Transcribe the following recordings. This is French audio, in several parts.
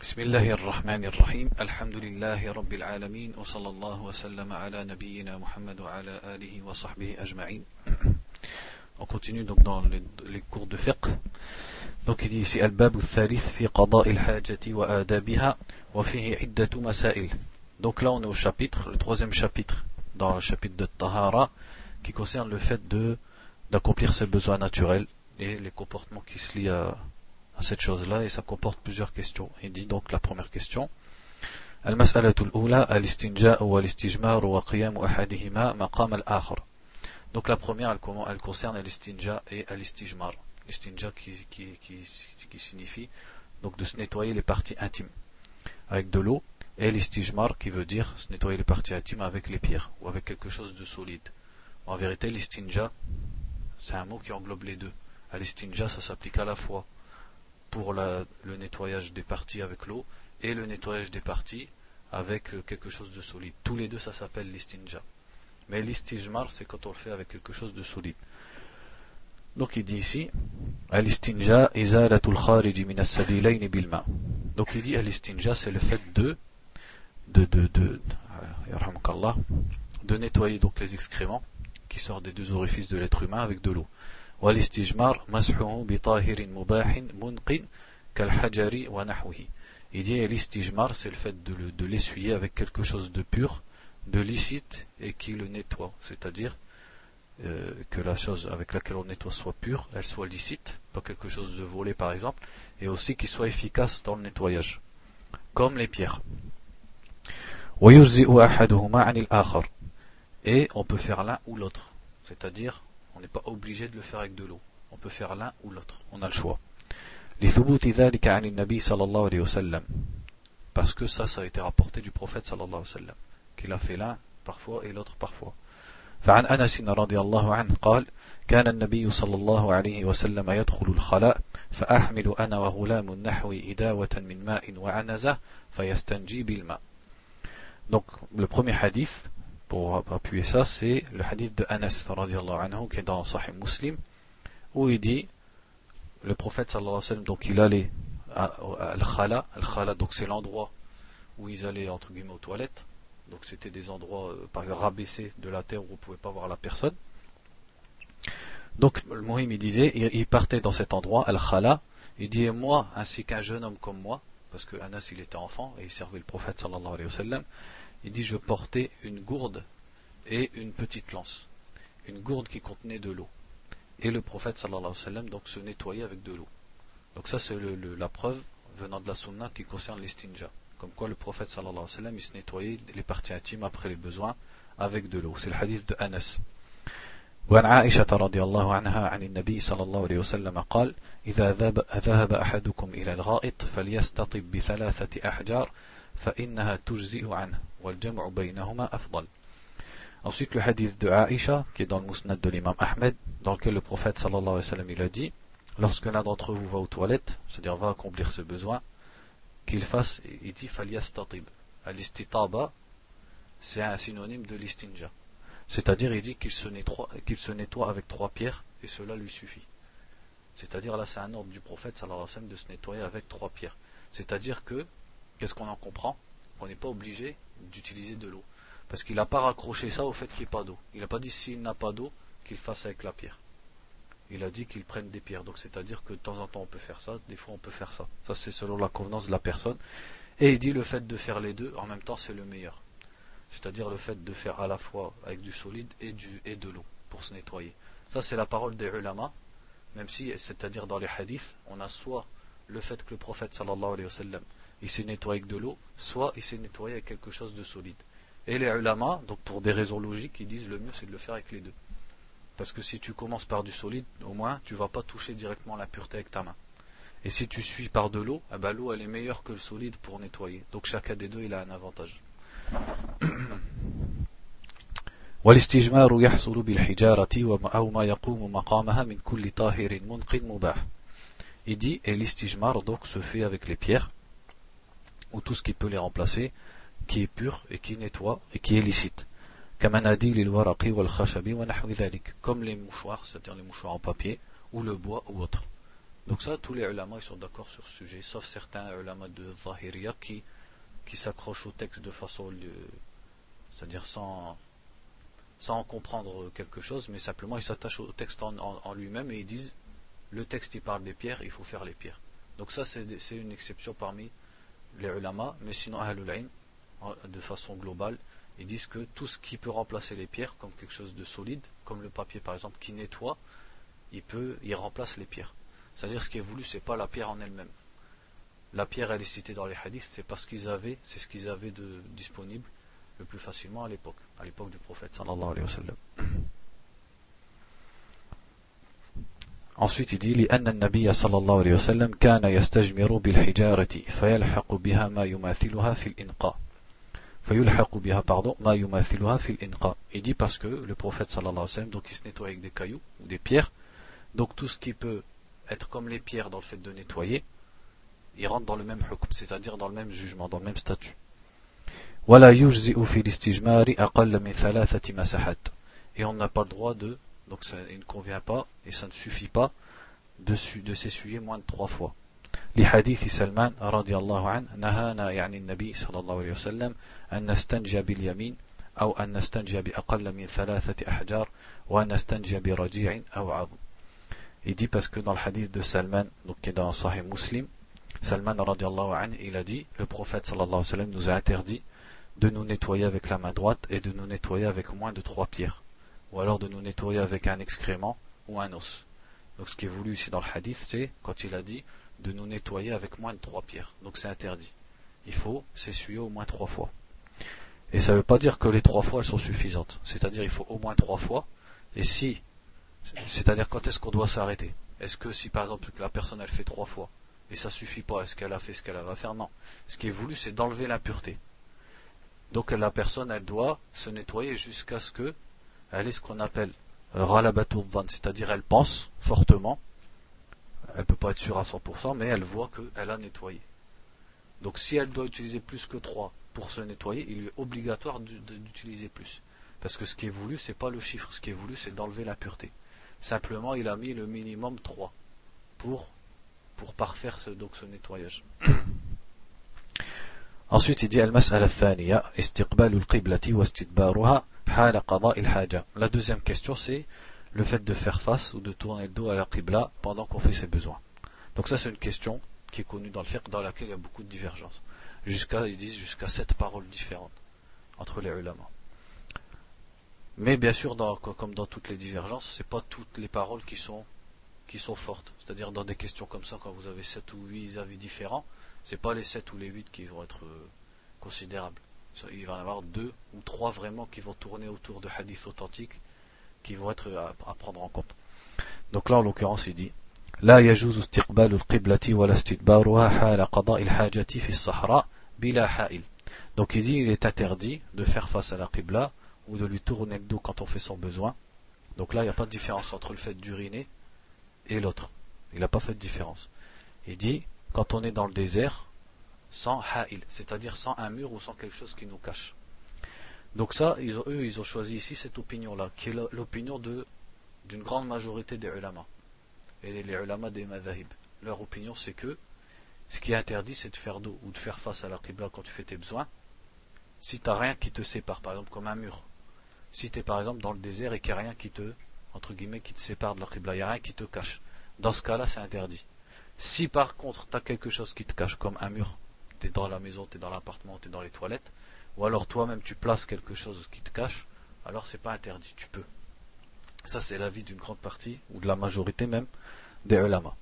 بسم الله الرحمن الرحيم الحمد لله رب العالمين وصلى الله وسلم على نبينا محمد وعلى آله وصحبه أجمعين On continue donc dans les, les cours de fiqh. Donc il dit ici الباب الثالث في قضاء الحاجة وآدابها وفيه عدة مسائل. Donc là on est au chapitre, le troisième chapitre, dans le chapitre de Tahara, qui concerne le fait de d'accomplir ses besoins naturels et les comportements qui se lient à, cette chose-là et ça comporte plusieurs questions. Il dit donc la première question. Donc la première, elle, elle concerne alistinja et al-istijmar. Qui, qui, qui, qui, signifie donc de se nettoyer les parties intimes avec de l'eau et l'istijmar qui veut dire se nettoyer les parties intimes avec les pierres ou avec quelque chose de solide. En vérité, l'istinja, c'est un mot qui englobe les deux. alistinja ça s'applique à la fois pour le nettoyage des parties avec l'eau et le nettoyage des parties avec quelque chose de solide. Tous les deux, ça s'appelle l'istinja. Mais l'istijmar, c'est quand on le fait avec quelque chose de solide. Donc il dit ici, al-istinja izalatul bilma. Donc il dit c'est le fait de de de de, de, de nettoyer donc les excréments qui sortent des deux orifices de l'être humain avec de l'eau. والاستجمار مسحه بطاهر مباح منق كالحجر ونحوه il dit l'istijmar c'est le fait de l'essuyer avec quelque chose de pur de licite et qui le nettoie c'est-à-dire euh, que la chose avec laquelle on nettoie soit pure elle soit licite pas quelque chose de volé par exemple et aussi qu'il soit efficace dans le nettoyage comme les pierres et on peut faire l'un ou l'autre c'est-à-dire on n'est pas obligé de le faire avec de l'eau. On peut faire l'un ou l'autre. On a le choix. Parce que ça, ça a été rapporté du prophète sallallahu alayhi wa sallam. Qu'il a fait l'un parfois et l'autre parfois. فعن أنس رضي الله عنه قال كان النبي صلى الله عليه وسلم يدخل الخلاء فأحمل أنا وغلام نحو إداوة من ماء وعنزة فيستنجي بالماء Donc le premier hadith pour appuyer ça, c'est le hadith de Anas anhu, qui est dans Sahih Muslim, où il dit, le prophète sallallahu alayhi wa sallam, donc il allait à, Al-Khala, Al-Khala, donc c'est l'endroit où ils allaient entre guillemets aux toilettes, donc c'était des endroits euh, par rabaissés de la terre où on ne pouvait pas voir la personne. Donc le Mohim il disait, il, partait dans cet endroit, Al-Khala, il dit, moi, ainsi qu'un jeune homme comme moi, parce que Anas il était enfant et il servait le prophète sallallahu alayhi wa sallam, il dit je portais une gourde et une petite lance. Une gourde qui contenait de l'eau. Et le prophète sallallahu alayhi wa sallam donc se nettoyait avec de l'eau. Donc ça c'est la preuve venant de la sunna qui concerne l'estinja. Comme quoi le prophète sallallahu alayhi wa sallam il se nettoyait les parties intimes après les besoins avec de l'eau. C'est le hadith de Anas. وعن عائشة رضي الله عنها عن النبي صلى الله عليه وسلم قال إذا ذهب أحدكم إلى الغائط فليستطب بثلاثة أحجار فإنها تجزئ عنه Ensuite, le hadith de Aisha, qui est dans le musnad de l'imam Ahmed, dans lequel le prophète sallallahu alayhi wa sallam il a dit Lorsque l'un d'entre vous va aux toilettes, c'est-à-dire va accomplir ses besoins, qu'il fasse, il dit Falyastatib. Al-istitaba, c'est un synonyme de l'istinja. C'est-à-dire, il dit qu'il se, nettoie, qu'il se nettoie avec trois pierres, et cela lui suffit. C'est-à-dire, là, c'est un ordre du prophète sallallahu alayhi wa sallam de se nettoyer avec trois pierres. C'est-à-dire que, qu'est-ce qu'on en comprend? On n'est pas obligé d'utiliser de l'eau. Parce qu'il n'a pas raccroché ça au fait qu'il n'y ait pas d'eau. Il n'a pas dit s'il n'a pas d'eau, qu'il fasse avec la pierre. Il a dit qu'il prenne des pierres. Donc c'est-à-dire que de temps en temps on peut faire ça, des fois on peut faire ça. Ça c'est selon la convenance de la personne. Et il dit le fait de faire les deux, en même temps c'est le meilleur. C'est-à-dire le fait de faire à la fois avec du solide et, du, et de l'eau pour se nettoyer. Ça c'est la parole des ulama, même si, c'est-à-dire dans les hadiths, on a soit le fait que le prophète sallallahu alayhi wa sallam il s'est nettoyé avec de l'eau, soit il s'est nettoyé avec quelque chose de solide. Et les ulama, donc pour des raisons logiques, ils disent le mieux c'est de le faire avec les deux. Parce que si tu commences par du solide, au moins tu vas pas toucher directement la pureté avec ta main. Et si tu suis par de l'eau, eh ben, l'eau elle est meilleure que le solide pour nettoyer. Donc chacun des deux il a un avantage. Il dit, et l'istijmar donc se fait avec les pierres, ou tout ce qui peut les remplacer, qui est pur et qui nettoie et qui est licite. Comme les mouchoirs, c'est-à-dire les mouchoirs en papier, ou le bois ou autre. Donc ça, tous les ulama ils sont d'accord sur ce sujet, sauf certains ulama de Zahiriya qui, qui s'accrochent au texte de façon, c'est-à-dire sans, sans en comprendre quelque chose, mais simplement ils s'attachent au texte en, lui-même et ils disent le texte il parle des pierres, il faut faire les pierres. Donc ça c'est une exception parmi les ulama, mais sinon Ahlul de façon globale, ils disent que tout ce qui peut remplacer les pierres comme quelque chose de solide, comme le papier par exemple qui nettoie, il peut, il remplace les pierres. C'est-à-dire ce qui est voulu, c'est pas la pierre en elle-même. La pierre elle est citée dans les hadiths, c'est parce qu'ils avaient, c'est ce qu'ils avaient de disponible le plus facilement à l'époque, à l'époque du prophète. Ensuite, il dit لأن النبي صلى الله عليه وسلم كان يستجمر بالحجارة فيلحق بها ما يماثلها في الإنقاء فيلحق بها pardon ما يماثلها في الإنقاء il dit parce que le prophète sallallahu alayhi wa sallam donc il se nettoie avec des cailloux ou des pierres donc tout ce qui peut être comme les pierres dans le fait de nettoyer il rentre dans le même hukm c'est-à-dire dans le même jugement dans le même statut ولا يجزئ في الاستجمار أقل من ثلاثة مسحات et on n'a pas le droit de donc ça il ne convient pas et ça ne suffit pas de, de s'essuyer moins de trois fois لحديث سلمان رضي الله عنه نهانا يعني النبي صلى الله عليه وسلم أن نستنجى باليمين أو أن نستنجى بأقل من ثلاثة أحجار وأن نستنجى برجيع أو عظم Il dit parce que dans le hadith de Salman, donc qui est dans Sahih Muslim, Salman radiallahu anhu, il a dit, le prophète sallallahu alayhi wa sallam nous a interdit de nous nettoyer avec la main droite et de nous nettoyer avec moins de trois pierres ou alors de nous nettoyer avec un excrément ou un os. Donc ce qui est voulu ici dans le hadith, c'est quand il a dit de nous nettoyer avec moins de trois pierres. Donc c'est interdit. Il faut s'essuyer au moins trois fois. Et ça ne veut pas dire que les trois fois elles sont suffisantes. C'est-à-dire il faut au moins trois fois. Et si, c'est-à-dire quand est-ce qu'on doit s'arrêter? Est-ce que si par exemple la personne elle fait trois fois et ça suffit pas, est-ce qu'elle a fait ce qu'elle va faire? Non. Ce qui est voulu c'est d'enlever l'impureté. Donc la personne elle doit se nettoyer jusqu'à ce que elle est ce qu'on appelle van, c'est-à-dire elle pense fortement, elle peut pas être sûre à 100%, mais elle voit qu'elle a nettoyé. Donc si elle doit utiliser plus que 3 pour se nettoyer, il est obligatoire d'utiliser plus. Parce que ce qui est voulu, c'est pas le chiffre, ce qui est voulu, c'est d'enlever la pureté. Simplement, il a mis le minimum 3 pour, parfaire ce, donc ce nettoyage. Ensuite, il dit Al-Mas'ala thaniya, istiqbalu al-qiblati wa istidbaruha la deuxième question, c'est le fait de faire face ou de tourner le dos à la qibla pendant qu'on fait ses besoins. Donc ça, c'est une question qui est connue dans le fiqh, dans laquelle il y a beaucoup de divergences. Jusqu'à, ils disent jusqu'à sept paroles différentes entre les ulama. Mais bien sûr, comme dans toutes les divergences, c'est pas toutes les paroles qui sont fortes. C'est-à-dire dans des questions comme ça, quand vous avez sept ou huit avis différents, c'est pas les sept ou les huit qui vont être euh, considérables il va y en avoir deux ou trois vraiment qui vont tourner autour de hadiths authentiques qui vont être à, prendre en compte. Donc là, en l'occurrence, il dit لا يجوز استقبال القبلة ولا استدبارها حال قضاء الحاجة في الصحراء بلا حائل. Donc il dit il est interdit de faire face à la qibla ou de lui tourner le dos quand on fait son besoin. Donc là, il n'y a pas de différence entre le fait d'uriner et l'autre. Il n'a pas fait de différence. Il dit quand on est dans le désert, sans ha'il, c'est-à-dire sans un mur ou sans quelque chose qui nous cache. Donc ça, eux, ils ont choisi ici cette opinion-là, qui est l'opinion d'une grande majorité des ulama, et les ulama des madhahib. Leur opinion, c'est que ce qui est interdit, c'est de faire dos ou de faire face à la qibla quand tu fais tes besoins, si tu n'as rien qui te sépare, par exemple comme un mur. Si tu es par exemple dans le désert et qu'il n'y a rien qui te, entre guillemets, qui te sépare de la qibla, il n'y a rien qui te cache. Dans ce cas-là, c'est interdit. Si par contre, tu as quelque chose qui te cache, comme un mur, tu es dans la maison, tu es dans l'appartement, tu es dans les toilettes, ou alors toi-même tu places quelque chose qui te cache, alors c'est pas interdit, tu peux. Ça c'est l'avis d'une grande partie, ou de la majorité même, des ulama.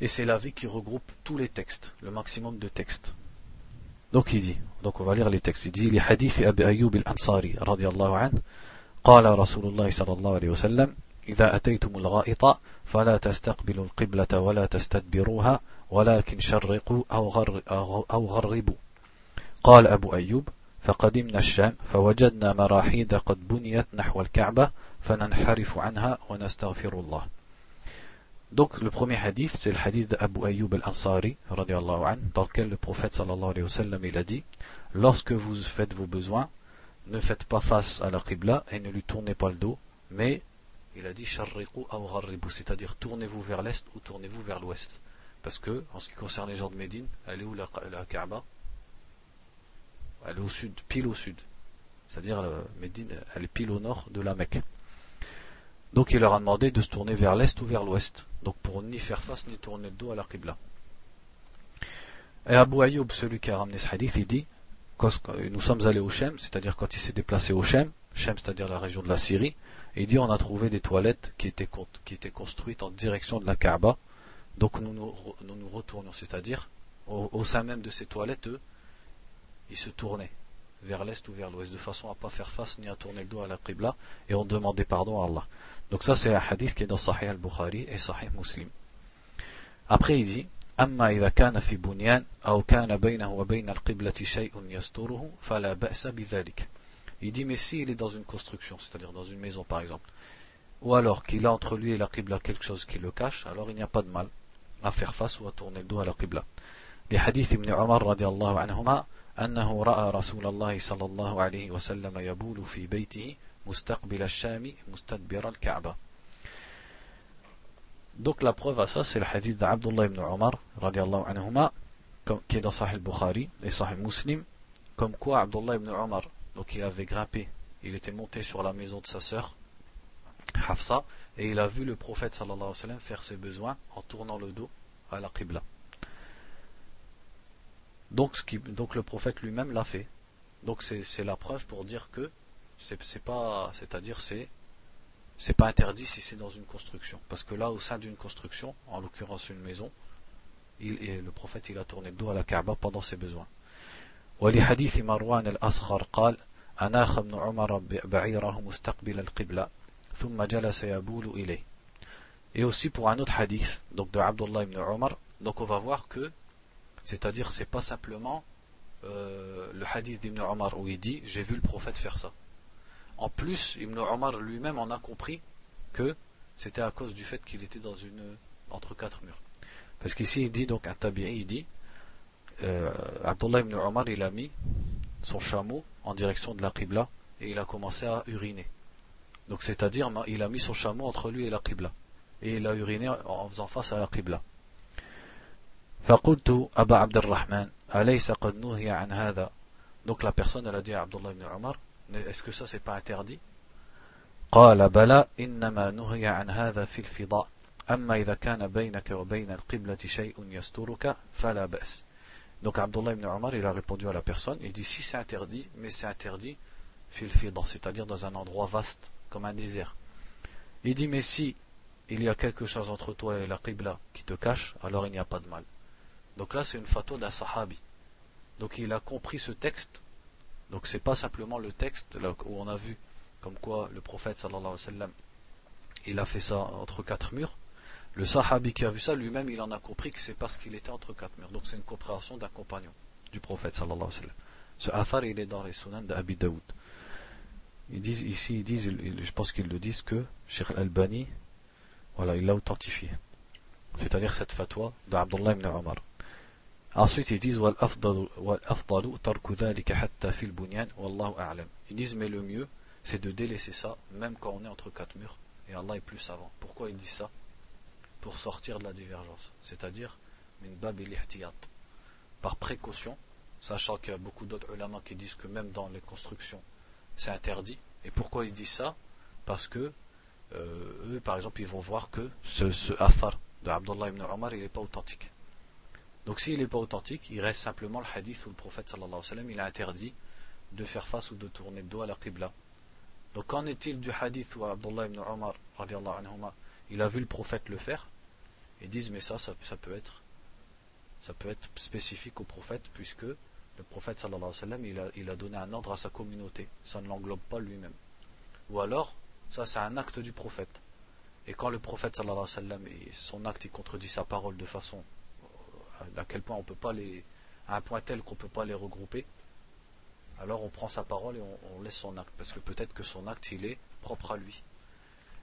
Et c'est l'avis qui regroupe tous les textes, le maximum de textes. Donc il dit, donc on va lire les textes, il dit, les hadiths Abi Ayyub al-Ansari, radiallahu anhu, قال رسول الله صلى الله عليه وسلم إذا أتيتم الغائط فلا تستقبلوا القبلة ولا تستدبروها ولكن شرقوا أو, غر أو غربوا قال أبو أيوب فقدمنا الشام فوجدنا مراحيد قد بنيت نحو الكعبة فننحرف عنها ونستغفر الله Donc le premier hadith, c'est le hadith d'Abu Ayyub al-Ansari, dans lequel le prophète sallallahu alayhi wa sallam, il a dit, lorsque vous faites vos besoins, ne faites pas face à la qibla et ne lui tournez pas le dos, mais il a dit c'est-à-dire tournez-vous vers l'est ou tournez-vous vers l'ouest? Parce que, en ce qui concerne les gens de Médine, elle est où la, Kaaba? Elle est au sud, pile au sud. C'est-à-dire, euh, Médine, elle est pile au nord de la Mecque. Donc il leur a demandé de se tourner vers l'est ou vers l'ouest. Donc pour ni faire face ni tourner le dos à la Qibla. Et Abu Ayyub, celui qui a ramené ce hadith, il dit quand nous sommes allés au Shem, c'est-à-dire quand il s'est déplacé au Shem, Shem c'est-à-dire la région de la Syrie, il dit on a trouvé des toilettes qui étaient, qui étaient construites en direction de la Kaaba, donc nous nous, nous, retournions, c'est-à-dire au, sein même de ces toilettes, eux, ils se tournaient vers l'est ou vers l'ouest, de façon à ne pas faire face ni à tourner le dos à la Qibla, et on demandait pardon à Allah. Donc ça c'est un hadith qui est dans Sahih al-Bukhari et Sahih Muslim. Après il dit أما إذا كان في بنيان أو كان بينه وبين القبلة شيء يستره فلا بأس بذلك il dit mais s'il est dans une construction, c'est-à-dire dans une maison par exemple, ou alors qu'il a entre lui et la Qibla quelque chose qui le cache, alors il n'y a pas de mal à faire face ou à tourner le dos à la Qibla. Les hadiths ibn Umar radiallahu anhuma أنه رأى رسول الله صلى الله عليه وسلم يبول في بيته مستقبل الشام مستدبر الكعبة Donc la preuve à ça, c'est le hadith d'Abdullah ibn Omar, anhuma, qui est dans Sahih Bukhari et Sahih Muslim, comme quoi Abdullah ibn Omar, donc il avait grimpé, il était monté sur la maison de sa sœur, Hafsa, et il a vu le prophète sallallahu faire ses besoins en tournant le dos à la Qibla. Donc, le prophète lui-même l'a fait. Donc c'est la preuve pour dire que c'est pas, c'est-à-dire c'est c'est pas interdit si c'est dans une construction. Parce que là, au sein d'une construction, en l'occurrence une maison, le prophète il a tourné le dos à la Kaaba pendant ses besoins. ولحديث مروان الأصغر قال أناخ ابن عمر بعيره مستقبل القبلة ثم جلس يبول إليه et aussi pour un autre hadith donc de Abdullah ibn Omar donc on va voir que c'est-à-dire c'est pas simplement euh, le hadith d'Ibn Omar où il dit j'ai vu le prophète faire ça en plus, Ibn Omar lui-même en a compris que c'était à cause du fait qu'il était dans une entre quatre murs. Parce qu'ici il dit donc un tabi'i, il dit euh, Abdullah ibn Omar il a mis son chameau en direction de la Qibla et il a commencé à uriner. Donc c'est-à-dire il a mis son chameau entre lui et la Qibla et il a uriné en faisant face à la Qibla. donc la personne elle a dit à Abdullah ibn Omar est-ce que ça c'est pas interdit قال بلى إنما نهي عن هذا في الفضاء أما إذا كان بينك وبين القبلة شيء يسترك فلا بأس donc Abdullah ibn Omar il a répondu à la personne, il dit si c'est interdit, mais c'est interdit fil c'est-à-dire dans un endroit vaste, comme un désert. Il dit mais si il y a quelque chose entre toi et la qibla qui te cache, alors il n'y a pas de mal. Donc là c'est une fatwa d'un sahabi. Donc il a compris ce texte donc c'est pas simplement le texte où on a vu comme quoi le prophète sallallahu alayhi wa sallam il a fait ça entre quatre murs. Le sahabi qui a vu ça lui-même il en a compris que c'est parce qu'il était entre quatre murs. Donc c'est une compréhension d'un compagnon du prophète sallallahu alayhi wa sallam. Ce athar il est dans les sunan d'Abi Daoud. Ils disent ici, ils disent, je pense qu'ils le disent que Sheikh Al-Albani, voilà, il l'a authentifié. C'est-à-dire cette fatwa d'Abdullah ibn Omar. Ensuite, ils disent Ils disent mais le mieux, c'est de délaisser ça, même quand on est entre quatre murs, et Allah est plus savant. Pourquoi ils disent ça? Pour sortir de la divergence, c'est-à-dire par précaution, sachant qu'il y a beaucoup d'autres ulama qui disent que même dans les constructions, c'est interdit. Et pourquoi ils disent ça? Parce que euh, eux, par exemple, ils vont voir que ce, ce de Abdullah ibn Omar, il n'est pas authentique. Donc s'il n'est pas authentique, il reste simplement le hadith où le prophète sallallahu alayhi wa sallam il a interdit de faire face ou de tourner le dos à la qibla. Donc qu'en est-il du hadith où Abdullah ibn Omar il a vu le prophète le faire? Ils disent mais ça, ça, peut être ça peut être spécifique au prophète puisque le prophète sallallahu alayhi wa sallam il a, il a donné un ordre à sa communauté, ça ne l'englobe pas lui-même. Ou alors, ça c'est un acte du prophète. Et quand le prophète sallallahu alayhi wa sallam, son acte il contredit sa parole de façon à quel point on peut pas les, à un point tel qu'on peut pas les regrouper, alors on prend sa parole et on, laisse son acte, parce que peut-être que son acte il est propre à lui.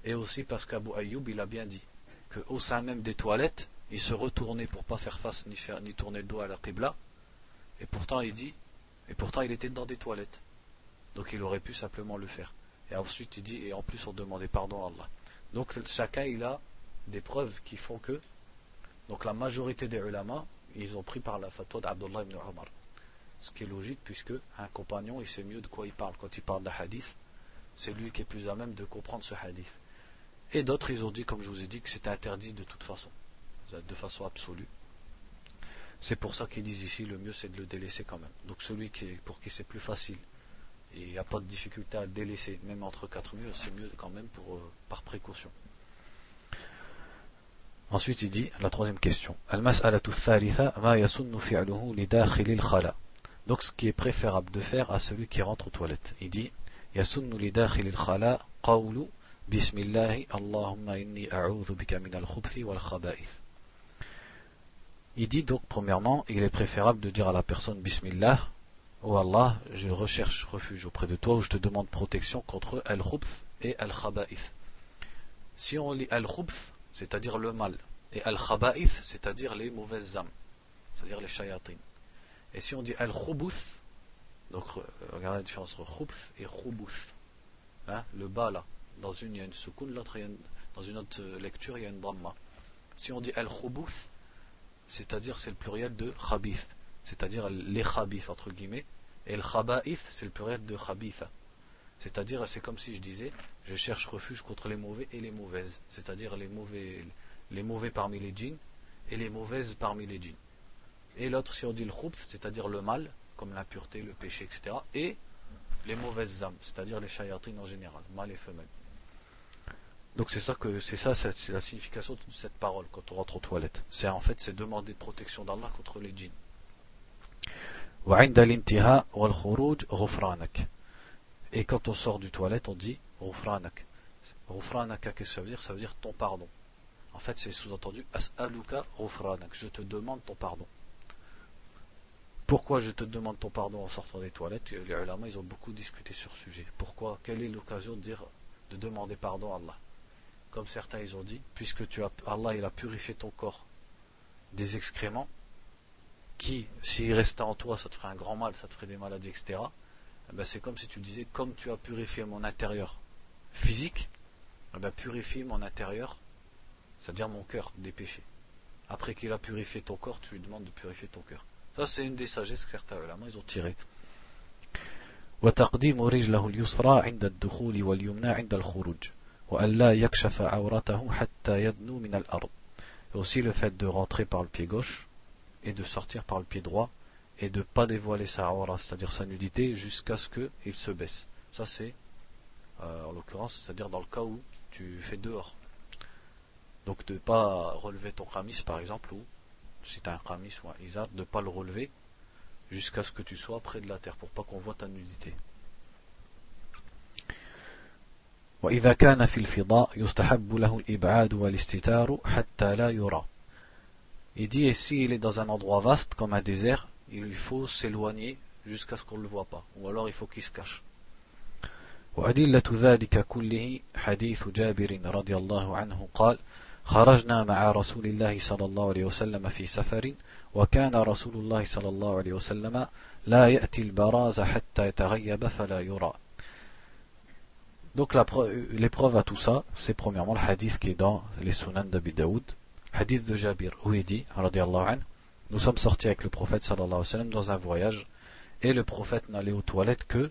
Et aussi parce qu'Abu Ayyub il a bien dit qu'au sein même des toilettes, il se retournait pour pas faire face ni, faire, ni tourner le dos à la Qibla, et pourtant il dit, et pourtant il était dans des toilettes. Donc il aurait pu simplement le faire. Et ensuite il dit, et en plus on demandait pardon à Allah. Donc chacun il a des preuves qui font que donc la majorité des ulama ils ont pris par la fatwa d'Abdullah ibn Omar. Ce qui est logique puisque un compagnon il sait mieux de quoi il parle quand il parle d'un hadith. C'est lui qui est plus à même de comprendre ce hadith. Et d'autres ils ont dit comme je vous ai dit que c'était interdit de toute façon, de façon absolue. C'est pour ça qu'ils disent ici le mieux c'est de le délaisser quand même. Donc celui qui pour qui c'est plus facile et il n'y a pas de difficulté à le délaisser, même entre quatre murs, c'est mieux quand même pour, euh, par précaution. Ensuite, il dit, la troisième question. Donc, ce qui est préférable de faire à celui qui rentre aux toilettes. Il dit, Il dit donc, premièrement, il est préférable de dire à la personne Bismillah, Oh Allah, je recherche refuge auprès de toi, ou je te demande protection contre al-khubth et al-khaba'ith. Si on lit al-khubth, c'est-à-dire le mal, et al-khaba'ith, c'est-à-dire les mauvaises âmes, c'est-à-dire les shayatin. Et si on dit al-khubuth, donc regardez la différence entre khubth et khubuth. Hein, le bas là, dans une il y a une soukoun, dans une autre lecture il y a une dhamma. Si on dit al-khubuth, c'est-à-dire c'est le pluriel de khabith c'est-à-dire les khabith entre guillemets, et le khaba'ith, c'est le pluriel de khabitha. C'est-à-dire, c'est comme si je disais, je cherche refuge contre les mauvais et les mauvaises, c'est-à-dire les mauvais, les mauvais parmi les djinns et les mauvaises parmi les djinns. Et l'autre, si on dit le khubth, c'est-à-dire le mal, comme l'impureté, le péché, etc., et les mauvaises âmes, c'est-à-dire les shayatines en général, mâles et femelles. Donc c'est ça que c'est ça, c'est la signification de cette parole quand on rentre aux toilettes. C'est en fait c'est demander de protection d'Allah contre les djinns. Et quand on sort du toilette, on dit Ghufranak. Ghufranaka, qu'est-ce que ça veut dire? Ça veut dire ton pardon. En fait, c'est sous-entendu As'aluka Ghufranak. Je te demande ton pardon. Pourquoi je te demande ton pardon en sortant des toilettes? Les ulama, ils ont beaucoup discuté sur ce sujet. Pourquoi? Quelle est l'occasion de dire de demander pardon à Allah? Comme certains ils ont dit, puisque tu as, Allah il a purifié ton corps des excréments, qui, s'il restait en toi, ça te ferait un grand mal, ça te ferait des maladies, etc., eh ben c'est comme si tu disais, comme tu as purifié mon intérieur physique, eh ben purifie mon intérieur, c'est-à-dire mon cœur, des péchés. Après qu'il a purifié ton corps, tu lui demandes de purifier ton cœur. Ça, c'est une des sagesses que certains main ils ont tiré. Et aussi le fait de rentrer par le pied gauche et de sortir par le pied droit et de ne pas dévoiler sa aura, c'est-à-dire sa nudité, jusqu'à ce qu'il se baisse. Ça c'est, euh, en l'occurrence, c'est-à-dire dans le cas où tu fais dehors. Donc de ne pas relever ton khamis par exemple, ou si tu as un khamis ou un izar, de ne pas le relever jusqu'à ce que tu sois près de la terre, pour pas qu'on voit ta nudité. Il dit, et s'il est dans un endroit vaste comme un désert, il faut s'éloigner jusqu'à ce qu'on ne le voit pas, ou alors il faut qu'il se cache. وأدلة ذلك كله حديث جابر رضي الله عنه قال خرجنا مع رسول الله صلى الله عليه وسلم في سفر وكان رسول الله صلى الله عليه وسلم لا يأتي البراز حتى يتغيب فلا يرى. Donc l'épreuve à tout ça, c'est premièrement le hadith qui est dans les sunan d'Abi Daoud, hadith de Jabir, où il dit, nous sommes sortis avec le prophète sallallahu alayhi wa sallam dans un voyage, et le prophète n'allait aux toilettes que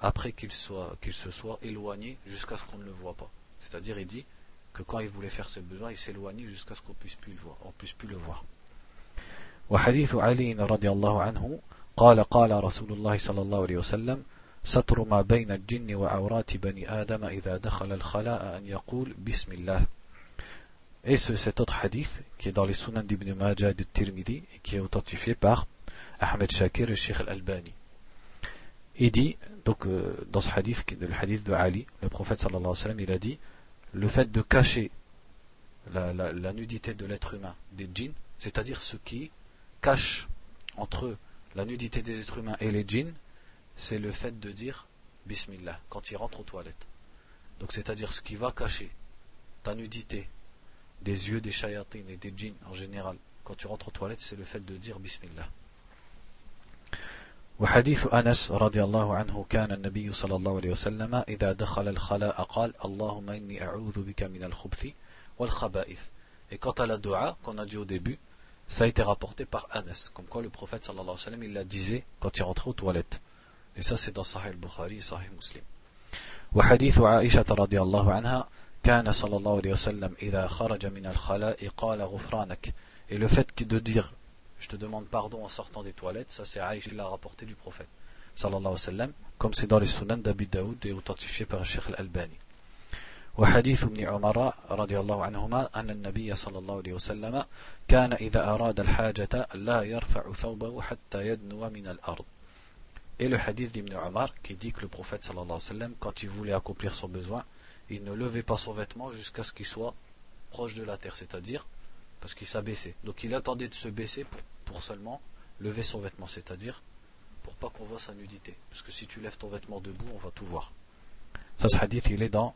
après qu'il soit qu'il se soit éloigné jusqu'à ce qu'on ne le voit pas. C'est-à-dire, il dit que quand il voulait faire ses besoins, il s'éloignait jusqu'à ce qu'on puisse plus le voir, on puisse plus le voir. وحديث علي رضي الله عنه قال قال رسول الله صلى الله عليه وسلم ستر ما بين الجن وعورات بني آدم إذا دخل الخلاء أن يقول بسم الله et ce, cet autre hadith, qui est dans les Sunan d'Ibn Majah de Tirmidhi, et qui est authentifié par Ahmed Shakir et Sheikh al-Albani. Il dit, donc euh, dans ce hadith, qui est le hadith de Ali, le prophète sallallahu alayhi wa sallam, il a dit, le fait de cacher la, la, la nudité de l'être humain des djinns, c'est-à-dire ce qui cache entre la nudité des êtres humains et les djinns, c'est le fait de dire Bismillah quand il rentre aux toilettes. Donc c'est-à-dire ce qui va cacher ta nudité des yeux des shayatines et des djinns en général, quand tu rentres aux toilettes, c'est le fait de dire Bismillah. وحديث أنس رضي الله عنه كان النبي صلى الله عليه وسلم إذا دخل الخلاء قال اللهم إني أعوذ بك من الخبث والخبائث Et quant à la dua qu'on a dit au début, ça a été rapporté par Anas, comme quoi le prophète sallallahu alayhi wa sallam il la disait quand il rentrait aux toilettes. Et ça c'est dans Sahih al-Bukhari Sahih Muslim. وحديث عائشة رضي الله عنها كان صلى الله عليه وسلم إذا خرج من الخلاء قال غفرانك Et le fait de dire je te demande pardon en sortant des toilettes, ça c'est Aïcha l'a rapporté du prophète, sallallahu alayhi wa sallam, comme c'est dans les sunan d'Abi Daoud et authentifié par Sheikh al-Albani. وحديث ابن عمر رضي الله عنهما أن النبي صلى الله عليه وسلم كان إذا أراد الحاجة لا يرفع ثوبه حتى يدنو من الأرض Et le hadith d'Ibn Omar qui dit que le prophète sallallahu alayhi wa sallam, quand il voulait accomplir son besoin, il ne levait pas son vêtement jusqu'à ce qu'il soit proche de la terre, c'est-à-dire parce qu'il s'abaissait. Donc il attendait de se baisser pour, seulement lever son vêtement, c'est-à-dire pour pas qu'on voit sa nudité. Parce que si tu lèves ton vêtement debout, on va tout voir. Ça, ce hadith, il est dans,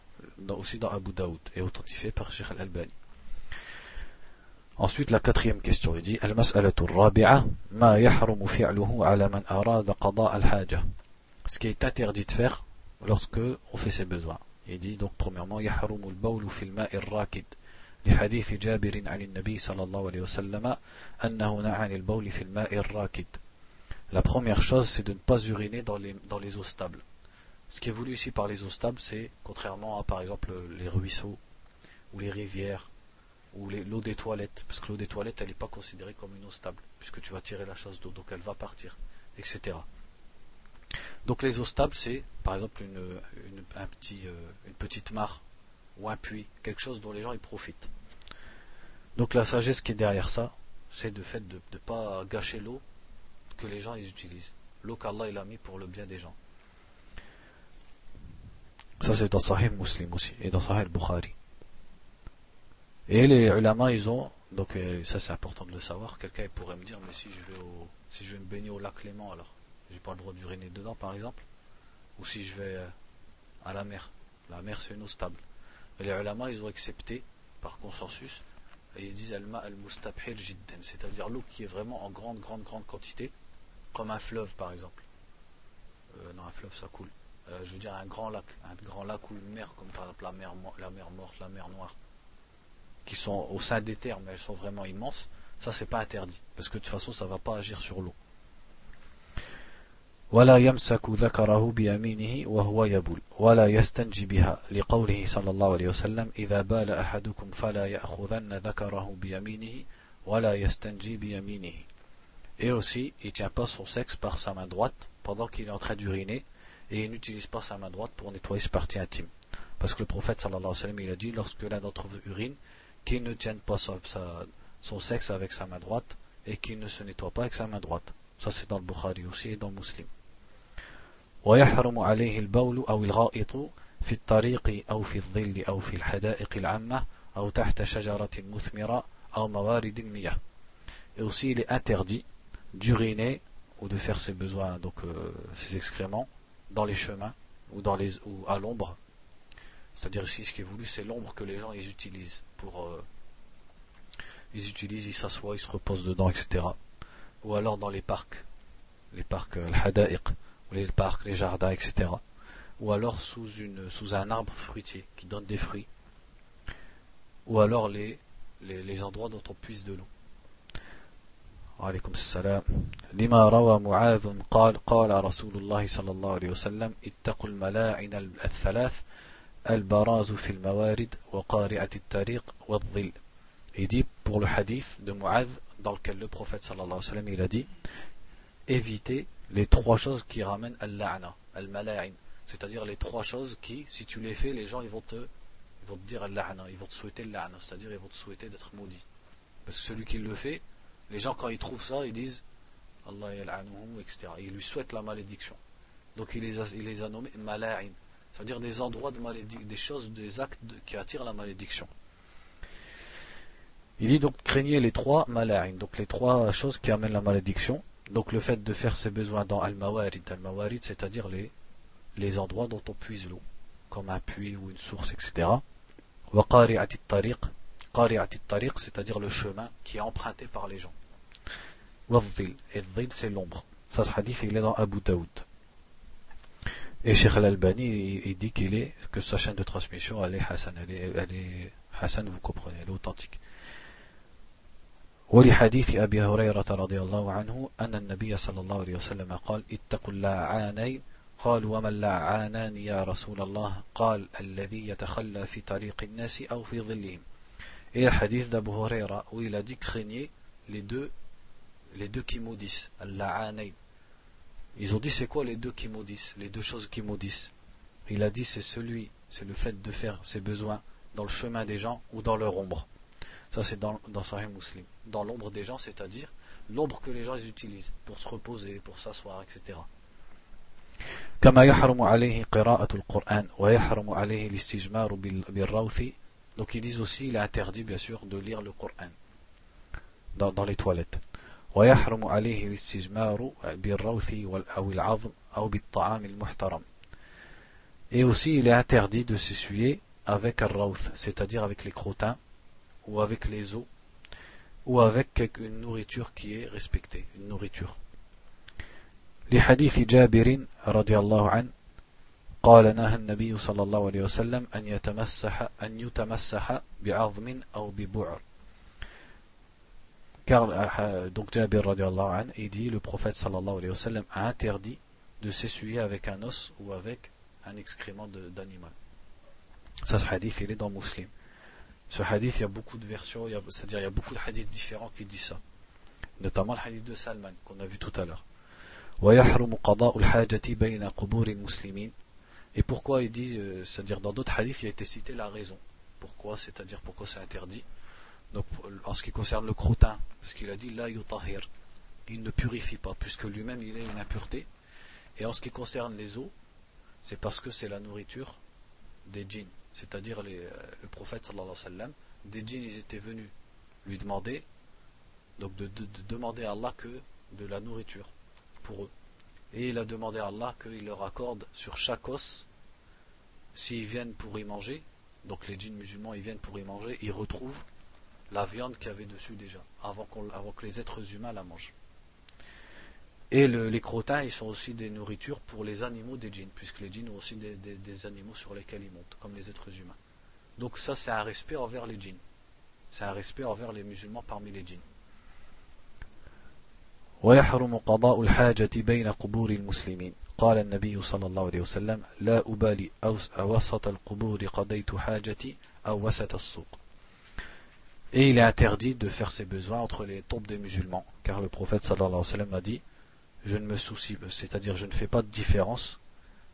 aussi dans Abu Daoud et authentifié par Sheikh al-Albani. Ensuite, la quatrième question, il dit ma yahrumu ala man arada qada al Ce qui est interdit de faire lorsque on fait ses besoins. Il dit donc premièrement yahrumu al-bawlu fil ma'i rakid لحديث جابر عن النبي صلى الله عليه وسلم أنه نهى عن البول في الماء الراكد La première chose, c'est de ne pas uriner dans les, dans les eaux stables. Ce qui est voulu ici par les eaux stables, c'est, contrairement à par exemple les ruisseaux, ou les rivières, ou l'eau des toilettes, parce que l'eau des toilettes, elle n'est pas considérée comme une eau stable, puisque tu vas tirer la chasse d'eau, donc elle va partir, etc. Donc les eaux stables, c'est par exemple une, une, un petit, euh, une petite mare ou un puits, quelque chose dont les gens y profitent. Donc la sagesse qui est derrière ça, c'est le fait de ne pas gâcher l'eau que les gens ils utilisent. L'eau qu'Allah il a mis pour le bien des gens. Ça c'est dans Sahih Muslim aussi et dans Sahih Bukhari. Et les ulama ils ont donc euh, ça c'est important de le savoir. Quelqu'un pourrait me dire mais si je vais au si je vais me baigner au lac Léman alors j'ai pas le droit d'uriner dedans par exemple ou si je vais euh, à la mer. La mer c'est une eau stable les ulama, ils ont accepté par consensus, et ils disent al-ma al-mustabhir jidden, c'est-à-dire l'eau qui est vraiment en grande, grande, grande quantité, comme un fleuve par exemple. Euh, non, un fleuve ça coule. Euh, je veux dire un grand lac, un grand lac ou une mer, comme par exemple la mer, la mer morte, la mer noire, qui sont au sein des terres, mais elles sont vraiment immenses. Ça, c'est pas interdit, parce que de toute façon, ça va pas agir sur l'eau. ولا يمسك ذكره بيمينه وهو يبول ولا يستنجي بها لقوله صلى الله عليه وسلم إذا بال أحدكم فلا يأخذن ذكره بيمينه ولا يستنجي بيمينه Et aussi, il ne tient pas son sexe par sa main droite pendant qu'il est en train d'uriner et il n'utilise pas sa main droite pour nettoyer ses parties intimes. Parce que le prophète sallallahu alayhi wa sallam il a dit lorsque l'un d'entre vous urine, qu'il ne tienne pas sa, sa, son sexe avec sa main droite et qu'il ne se nettoie pas avec sa main droite. Ça c'est dans le Bukhari aussi et dans le Muslim. ويحرم عليه البول أو الغائط في الطريق أو في الظل أو في الحدائق العامة أو تحت شجرة مثمرة أو موارد المياه. Et aussi il est interdit d'uriner ou de faire ses besoins, donc euh, ses excréments, dans les chemins ou, dans les, ou à l'ombre. C'est-à-dire ici ce qui est voulu c'est l'ombre que les gens ils utilisent pour... Euh, ils utilisent, ils s'assoient, ils se reposent dedans, etc. Ou alors dans les parcs, les parcs, euh, al-hada'iq, les parcs, les jardins, etc. Ou alors sous, une, sous un arbre fruitier qui donne des fruits. Ou alors les, les, les endroits dont on puise de l'eau. وعليكم السلام لما روى معاذ قال قال رسول الله صلى الله عليه وسلم اتقوا الملاعن الثلاث Al-Baraz. Il dit pour le hadith de Mu'adh dans lequel le prophète sallallahu alayhi wa sallam il a dit évitez les trois choses qui ramènent al-la'na, al-mala'in, c'est-à-dire les trois choses qui si tu les fais les gens ils vont te ils vont te dire al-la'na, ils vont te souhaiter al-la'na, c'est-à-dire ils vont te souhaiter d'être maudit. Parce que celui qui le fait, les gens quand ils trouvent ça, ils disent Allah etc. Ils lui souhaitent la malédiction. Donc il les a, il les a nommés mala'in c'est-à-dire des endroits de malédiction, des choses, des actes qui attirent la malédiction. Il dit donc craignez les trois mala'in, donc les trois choses qui amènent la malédiction. Donc le fait de faire ses besoins dans Al-Mawarid, Al-Mawarid c'est-à-dire les, les endroits dont on puise l'eau, comme un puits ou une source, etc. Wa tariq, c'est-à-dire le chemin qui est emprunté par les gens. Wa et c'est l'ombre, Ça, ce hadith, il est dans Abu Daoud. Et Sheikh Al-Albani, il, dit qu'il est, que sa chaîne de transmission, elle est Hassan, elle est, elle est Hassan, vous comprenez, elle est authentique. ولحديث أبي هريرة رضي الله عنه أن النبي صلى الله عليه وسلم قال اتقوا اللاعانين قالوا وما اللاعانان يا رسول الله قال الذي يتخلى في طريق الناس أو في ظلهم Et le hadith d'Abu Huraira où il a dit craignez les deux, les deux qui maudissent, al-la'anayn. ils ont dit c'est quoi les deux qui maudissent, les deux choses qui maudissent? Il a dit c'est celui, c'est le fait de faire ses besoins dans le chemin des gens ou dans leur ombre. Ça c'est dans, dans Sahih Muslim. Dans l'ombre des gens, c'est-à-dire l'ombre que les gens utilisent pour se reposer, pour s'asseoir, etc. Donc ils disent aussi il est interdit bien sûr de lire le Coran dans les toilettes. ويحرم عليه الاستجمار بالروث أو العظم أو بالطعام المحترم et aussi il est interdit de s'essuyer avec un rawth c'est-à-dire avec les crottins ou avec les os ou avec une nourriture qui est respectée une nourriture لحديث جابر رضي الله عنه قال نهى النبي صلى الله عليه وسلم أن يتمسح أن يتمسح بعظم أو ببعر Car euh, donc Jabir radiallahu il dit le prophète sallallahu alayhi wa a interdit de s'essuyer avec un os ou avec un excrément d'animal. Ça, ce hadith, il est dans Muslim. Ce hadith, il y a beaucoup de versions, c'est-à-dire il y a beaucoup de hadiths différents qui disent ça. Notamment le hadith de Salman qu'on a vu tout à l'heure. Et pourquoi il dit, euh, c'est-à-dire dans d'autres hadiths, il a été cité la raison. Pourquoi, c'est-à-dire pourquoi c'est interdit? En ce qui concerne le croûtin, parce qu'il a dit la yutahir, il ne purifie pas, puisque lui-même il est une impureté. Et en ce qui concerne les eaux, c'est parce que c'est la nourriture des djinns. C'est-à-dire euh, le prophète sallallahu alayhi wa sallam, des djinns ils étaient venus lui demander, donc de demander à Allah que de la nourriture pour eux. Et il a demandé à Allah qu'il leur accorde sur chaque os, s'ils viennent pour y manger, donc les djinns musulmans ils viennent pour y manger, ils retrouvent la viande qu'il y avait dessus déjà, avant, que les êtres humains la mangent. Et les crottins, ils sont aussi des nourritures pour les animaux des djinns, puisque les djinns ont aussi des, des animaux sur lesquels ils montent, comme les êtres humains. Donc ça, c'est un respect envers les djinns. C'est un respect envers les musulmans parmi les djinns. ويحرم قضاء الحاجة بين قبور المسلمين قال النبي صلى الله عليه وسلم لا أبالي أوسط القبور قضيت حاجتي أو وسط السوق et il est interdit de faire ses besoins entre les tombes des musulmans, car le prophète sallallahu alayhi wa sallam a dit Je ne me soucie, c'est-à-dire je ne fais pas de différence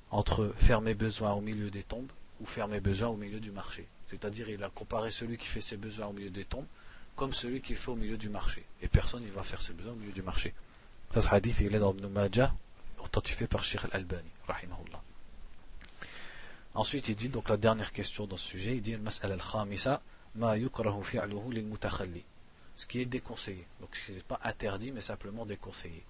entre faire mes besoins au milieu des tombes ou faire mes besoins au milieu du marché. C'est-à-dire il a comparé celui qui fait ses besoins au milieu des tombes comme celui qu'il fait au milieu du marché. Et personne ne va faire ses besoins au milieu du marché. Ça, ce hadith, il est dans Ibn Majah, authentifié par Sheikh Al-Albani, rahimahullah. Ensuite, il dit, donc la dernière question dans ce sujet, il dit, al al-khamisa, ma yukrahu fi'luhu lil mutakhalli. Ce qui est déconseillé. Donc, ce n'est pas interdit, mais simplement déconseillé.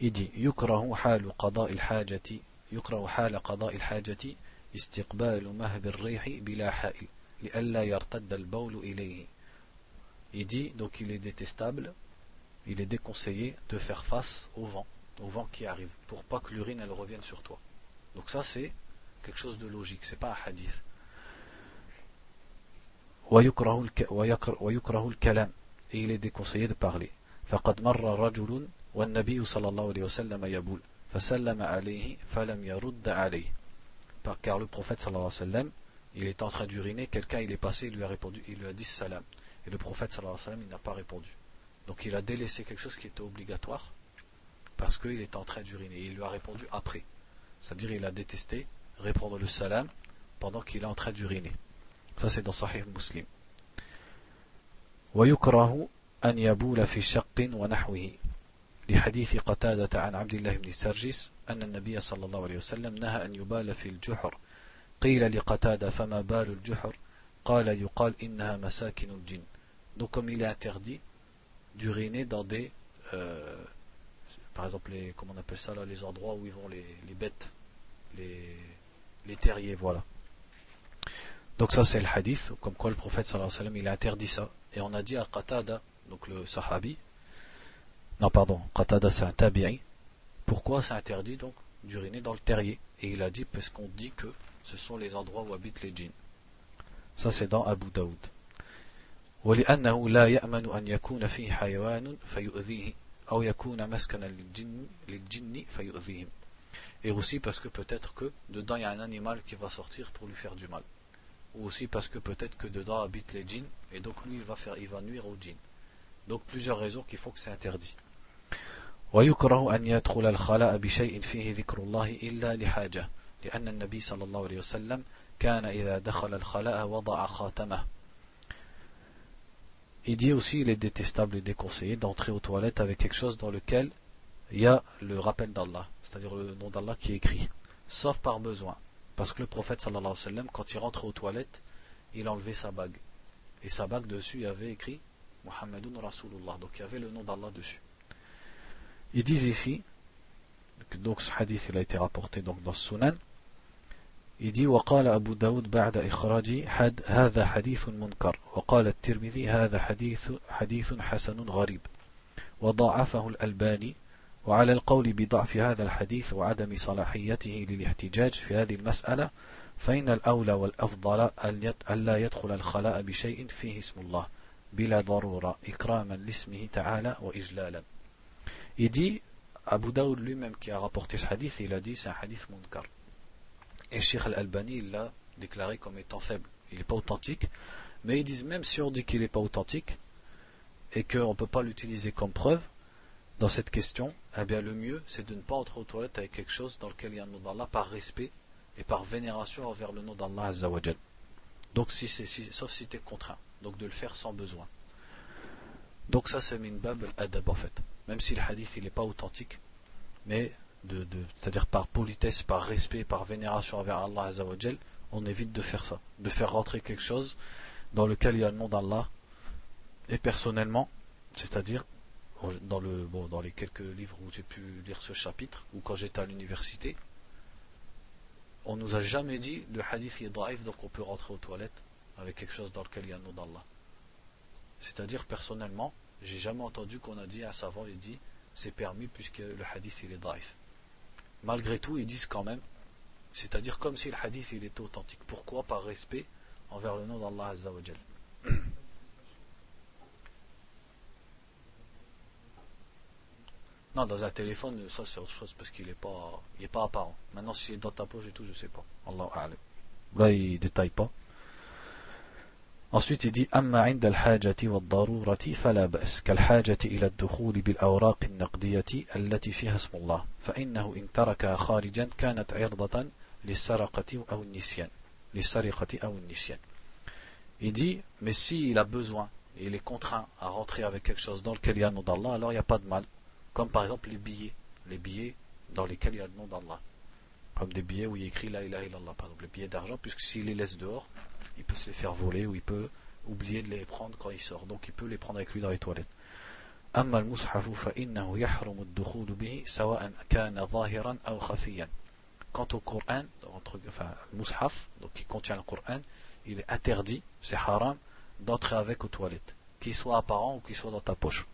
Il dit, yukrahu halu qada il-hajati, yukrahu hala qada il-hajati, استقبال مهب الريح بلا حائل لئلا يرتد البول إليه il dit donc il est détestable, il est déconseillé de faire face au vent, au vent qui arrive, pour pas que l'urine elle revienne sur toi. Donc ça c'est quelque chose de logique, c'est pas un hadith. ويكره الكلام et il est déconseillé de parler فقد مر رجل والنبي صلى الله عليه وسلم يبول فسلم عليه فلم يرد عليه car le prophète sallallahu alayhi wa sallam il est en train d'uriner quelqu'un il est passé il lui a répondu il lui a dit salam et le prophète sallallahu alayhi wa sallam, il n'a pas répondu. Donc il a délaissé quelque chose qui était obligatoire parce qu'il était en train d'uriner. Et il lui a répondu après. C'est-à-dire il a détesté répondre le salam pendant qu'il est en train d'uriner. Ça c'est dans Sahih Muslim. ويكره أن يبول في شق ونحوه لحديث قتادة عن عبد الله بن سرجس أن النبي صلى الله عليه وسلم نهى أن يبال في الجحر قيل لقتادة فما بال الجحر قال يقال إنها مساكن الجن donc comme il est interdit d'uriner dans des euh, par exemple les comment on appelle ça là les endroits où ils vont les, les bêtes les, les terriers voilà donc ça c'est le hadith comme quoi le prophète sallallahu alayhi wa sallam il a interdit ça et on a dit à Qatada donc le sahabi non pardon Qatada c'est un tabi'i pourquoi c'est interdit donc d'uriner dans le terrier Et il a dit parce qu'on dit que ce sont les endroits où habitent les djinns. Ça c'est dans Abu Daoud. ولأنه لا يأمن أن يكون فيه حيوان فيؤذيه أو يكون مسكنا للجن, للجن فيؤذيهم et aussi parce que peut-être que dedans il y a un animal qui va sortir pour lui faire du mal ou aussi parce que peut-être que dedans habitent les djinns et donc lui il va faire il va nuire aux djinns donc plusieurs raisons qui font que c'est interdit ويكره أن يدخل الخلاء بشيء فيه ذكر الله إلا لحاجة لأن النبي صلى الله عليه وسلم كان إذا دخل الخلاء وضع خاتمه Il dit aussi il est détestable et déconseillé d'entrer aux toilettes avec quelque chose dans lequel il y a le rappel d'Allah, c'est-à-dire le nom d'Allah qui est écrit, sauf par besoin. Parce que le prophète sallallahu alayhi wa sallam, quand il rentrait aux toilettes, il enlevait sa bague. Et sa bague dessus, il y avait écrit Muhammadun Rasulullah. Donc il y avait le nom d'Allah dessus. Ils disent ici, donc ce hadith il a été rapporté donc dans Sunan, il dit وقال أبو داود بعد إخراج حد هذا حديث منكر وقال الترمذي هذا حديث حديث حسن غريب وضاعفه الألباني وعلى القول بضعف هذا الحديث وعدم صلاحيته للاحتجاج في هذه المسألة فإن الأولى والأفضل أن لا يدخل الخلاء بشيء فيه اسم الله بلا ضرورة إكراما لاسمه تعالى وإجلالا Il dit, Abu Daoud lui-même qui a rapporté ce hadith, il a dit c'est un hadith munkar. Et Sheikh al-Albani, il l'a déclaré comme étant faible. Il n'est pas authentique. Mais ils disent même si on dit qu'il n'est pas authentique, et qu'on ne peut pas l'utiliser comme preuve, dans cette question, eh bien le mieux c'est de ne pas entrer aux toilettes avec quelque chose dans lequel il y a un nom d'Allah par respect et par vénération envers le nom d'Allah Azzawajal. Donc si c'est sauf si tu es contraint. Donc de le faire sans besoin. Donc ça c'est min bab adab en fait. Même si le hadith il n'est pas authentique, mais de, c'est-à-dire par politesse, par respect, par vénération envers Allah Azzawajal, on évite de faire ça. De faire rentrer quelque chose dans lequel il y a le nom d'Allah. Et personnellement, c'est-à-dire dans, le, bon, dans les quelques livres où j'ai pu lire ce chapitre, ou quand j'étais à l'université, on nous a jamais dit le hadith est daif, donc on peut rentrer aux toilettes avec quelque chose dans lequel il y a le nom d'Allah. C'est-à-dire, personnellement, j'ai jamais entendu qu'on a dit un savant, il dit c'est permis puisque le hadith il est daif. Malgré tout, ils disent quand même, c'est-à-dire comme si le hadith il était authentique. Pourquoi? Par respect envers le nom d'Allah Azzawajal. Non, dans un téléphone, ça c'est autre chose parce qu'il n'est pas, il est pas apparent. Maintenant, s'il est dans ta poche et tout, je sais pas. Allah Là, il détaille pas. Ensuite, il dit أما عند الحاجة والضرورة فلا بأس كالحاجة إلى الدخول بالأوراق النقدية التي فيها اسم الله فإنه إن تركها خارجا كانت عرضة للسرقة أو النسيان للسرقة أو النسيان Il dit, mais s'il a besoin et il est contraint à rentrer avec quelque chose dans lequel il y a le nom d'Allah, alors il n'y a pas de mal. Comme par exemple les billets, les billets dans lesquels il y a le nom d'Allah. Comme des billets où il y a écrit La ilaha illallah, par exemple les billets d'argent, puisque s'il les laisse dehors, il peut se les faire voler ou il peut oublier de les prendre quand il sort. Donc il peut les prendre avec lui dans les toilettes. أما المصحف فإنه يحرم الدخول به سواء كان ظاهرا أو خفيا. Quant au Coran, enfin le mushaf, donc qui contient le Coran, il est interdit, c'est haram, d'entrer avec aux toilettes, qu'il soit apparent ou qu'il soit dans ta poche.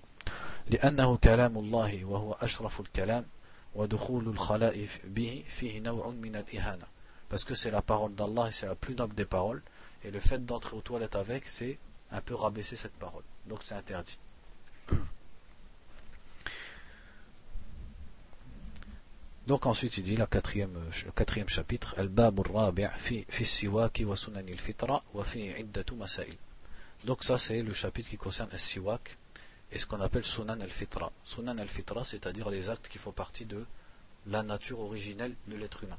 لأنه كلام الله وهو أشرف الكلام ودخول الخلاء به فيه نوع من الإهانة parce que c'est la parole d'Allah et c'est la plus noble des paroles et le fait d'entrer aux toilettes avec c'est un peu rabaisser cette parole donc c'est interdit donc ensuite il dit la quatrième, le quatrième chapitre الباب الرابع في في السواك وسنن الفطرة وفي عدة مسائل donc ça c'est le chapitre qui concerne le siwak et ce qu'on appelle sunan al-fitra. Sunan al-fitra, c'est-à-dire les actes qui font partie de la nature originelle de l'être humain.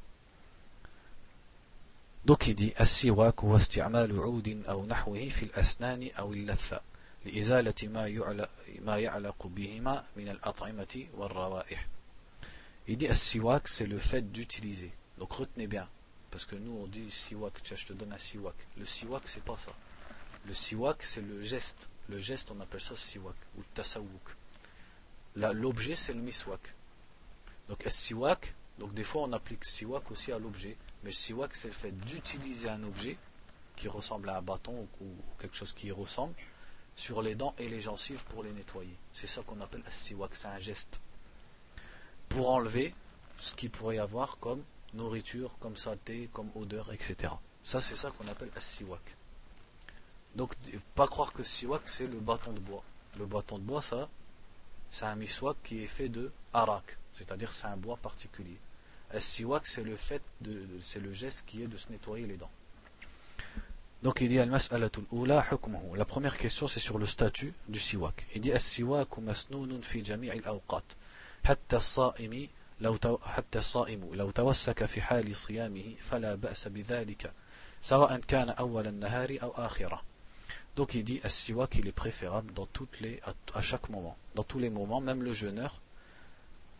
Donc il dit السواك هو استعمال عود أو نحوه في الأسنان أو اللثة لإزالة ما ما يعلق بهما من الأطعمة والروائح. Il dit siwak c'est le fait d'utiliser. Donc retenez bien, parce que nous on dit siwak, tiens je te donne un siwak. Le siwak c'est pas ça. Le siwak c'est le geste le geste, on appelle ça siwak ou tasawuk. L'objet, c'est le miswak. Donc, siwak, donc des fois on applique siwak aussi à l'objet, mais siwak, c'est le fait d'utiliser un objet qui ressemble à un bâton ou, quelque chose qui ressemble sur les dents et les gencives pour les nettoyer. C'est ça qu'on appelle siwak, c'est un geste. pour enlever ce qu'il pourrait y avoir comme nourriture, comme saleté, comme odeur, etc. Ça, c'est ça qu'on appelle as-siwak. Donc, pas croire que siwak, c'est le bâton de bois. Le bâton de bois, ça, c'est un miswak qui est fait de arak, c'est-à-dire c'est un bois particulier. As-siwak, c'est le fait de, c'est le geste qui est de se nettoyer les dents. Donc il dit La première question c'est sur le statut du siwak. Il dit As-siwak masnounun fi jami' al-awqat. حتى الصائم لو حتى الصائم لو توسك في حال صيامه فلا بأس بذلك سواء كان أول النهار أو آخره donc il dit as-siwak il est préférable dans toutes les, à, chaque moment, dans tous les moments, même le jeûneur,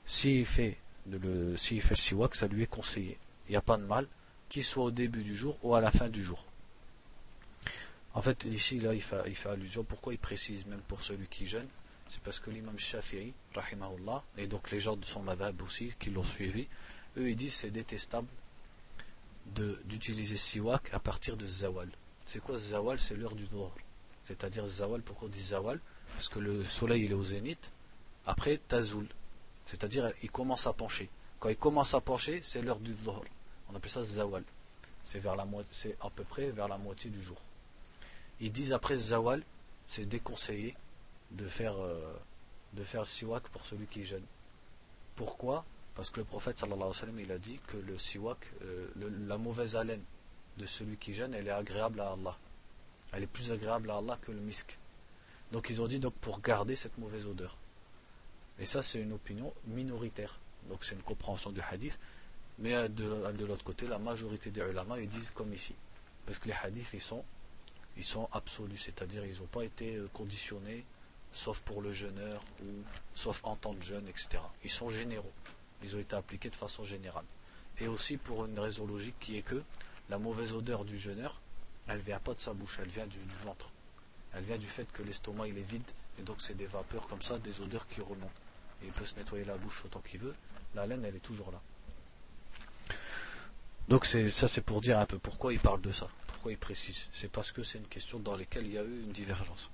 s'il fait le, s'il fait siwak, ça lui est conseillé. Il n'y a pas de mal, qu'il soit au début du jour ou à la fin du jour. En fait, ici, là, il fait, il fait allusion, pourquoi il précise même pour celui qui jeûne? C'est parce que l'imam Shafi'i, rahimahullah, et donc les gens de son madhab aussi, qui l'ont suivi, eux, ils disent c'est détestable d'utiliser siwak à partir de zawal. C'est quoi zawal? C'est l'heure du droit c'est-à-dire zawal, pourquoi on dit zawal? Parce que le soleil il est au zénith, après tazoul, c'est-à-dire il commence à pencher. Quand il commence à pencher, c'est l'heure du dhuhr. On appelle ça zawal. C'est vers la c'est à peu près vers la moitié du jour. Ils disent après zawal, c'est déconseillé de faire euh, de faire siwak pour celui qui est jeune. Pourquoi? Parce que le prophète sallallahu alayhi wa sallam, a dit que le siwak, euh, la mauvaise haleine de celui qui jeûne, elle est agréable à Allah elle est plus agréable à Allah que le misk. Donc ils ont dit donc pour garder cette mauvaise odeur. Et ça c'est une opinion minoritaire. Donc c'est une compréhension du hadith. Mais euh, de, l'autre côté, la majorité des ulama ils disent comme ici. Parce que les hadiths ils sont, ils sont absolus, c'est-à-dire ils n'ont pas été euh, conditionnés, sauf pour le jeûneur ou sauf en temps de jeûne, etc. Ils sont généraux. Ils ont été appliqués de façon générale. Et aussi pour une raison logique qui est que la mauvaise odeur du jeûneur, elle vient pas de sa bouche, elle vient du, ventre. Elle vient du fait que l'estomac il est vide et donc c'est des vapeurs comme ça, des odeurs qui remontent. Et il peut se nettoyer la bouche autant qu'il veut. La laine elle est toujours là. Donc c'est ça c'est pour dire un peu pourquoi il parle de ça, pourquoi il précise. C'est parce que c'est une question dans laquelle il y a eu une divergence.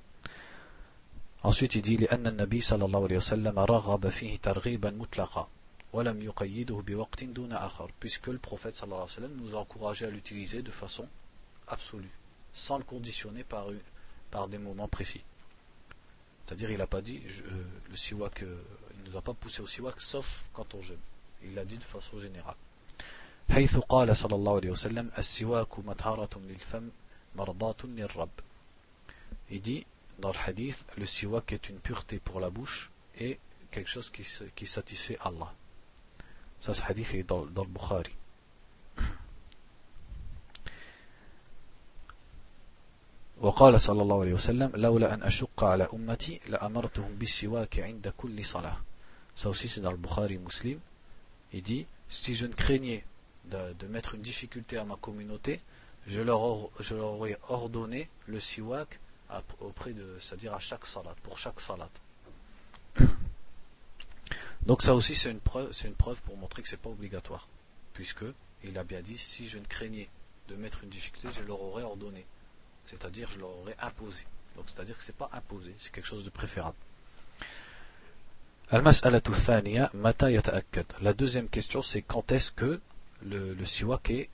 Ensuite il dit لأن النبي صلى الله عليه وسلم رغب فيه ترغيبا مطلقا ولم يقيده بوقت دون آخر puisque le prophète sallallahu alayhi wa sallam nous a encouragé à l'utiliser de façon absolu, sans le conditionner par, par des moments précis. C'est-à-dire, il n'a pas dit euh, le siwak, euh, il ne nous a pas poussé au siwak sauf quand on jeûne. Il l'a dit de façon générale. حيث قال صلى الله عليه وسلم السواك مطهرة للفم مرضاة للرب Il dit dans le hadith le siwak est une pureté pour la bouche et quelque chose qui, qui satisfait Allah. Ça ce hadith est dans, dans le Bukhari. وقال صلى الله عليه وسلم لولا أن أشق على أمتي لأمرتهم بالسواك عند كل صلاة ça aussi c'est dans le Bukhari Muslim il dit si je ne craignais de, de mettre une difficulté à ma communauté je leur, je leur aurais ordonné le siwak à, auprès de c'est-à-dire à chaque salat pour chaque salat donc ça aussi c'est une preuve c'est une preuve pour montrer que c'est pas obligatoire puisque il a bien dit si je ne craignais de mettre une difficulté je leur aurais ordonné c'est-à-dire je leur aurais imposé. Donc c'est-à-dire que ce n'est pas imposé, c'est quelque chose de préférable. La deuxième question, c'est quand est-ce que le, siwak est,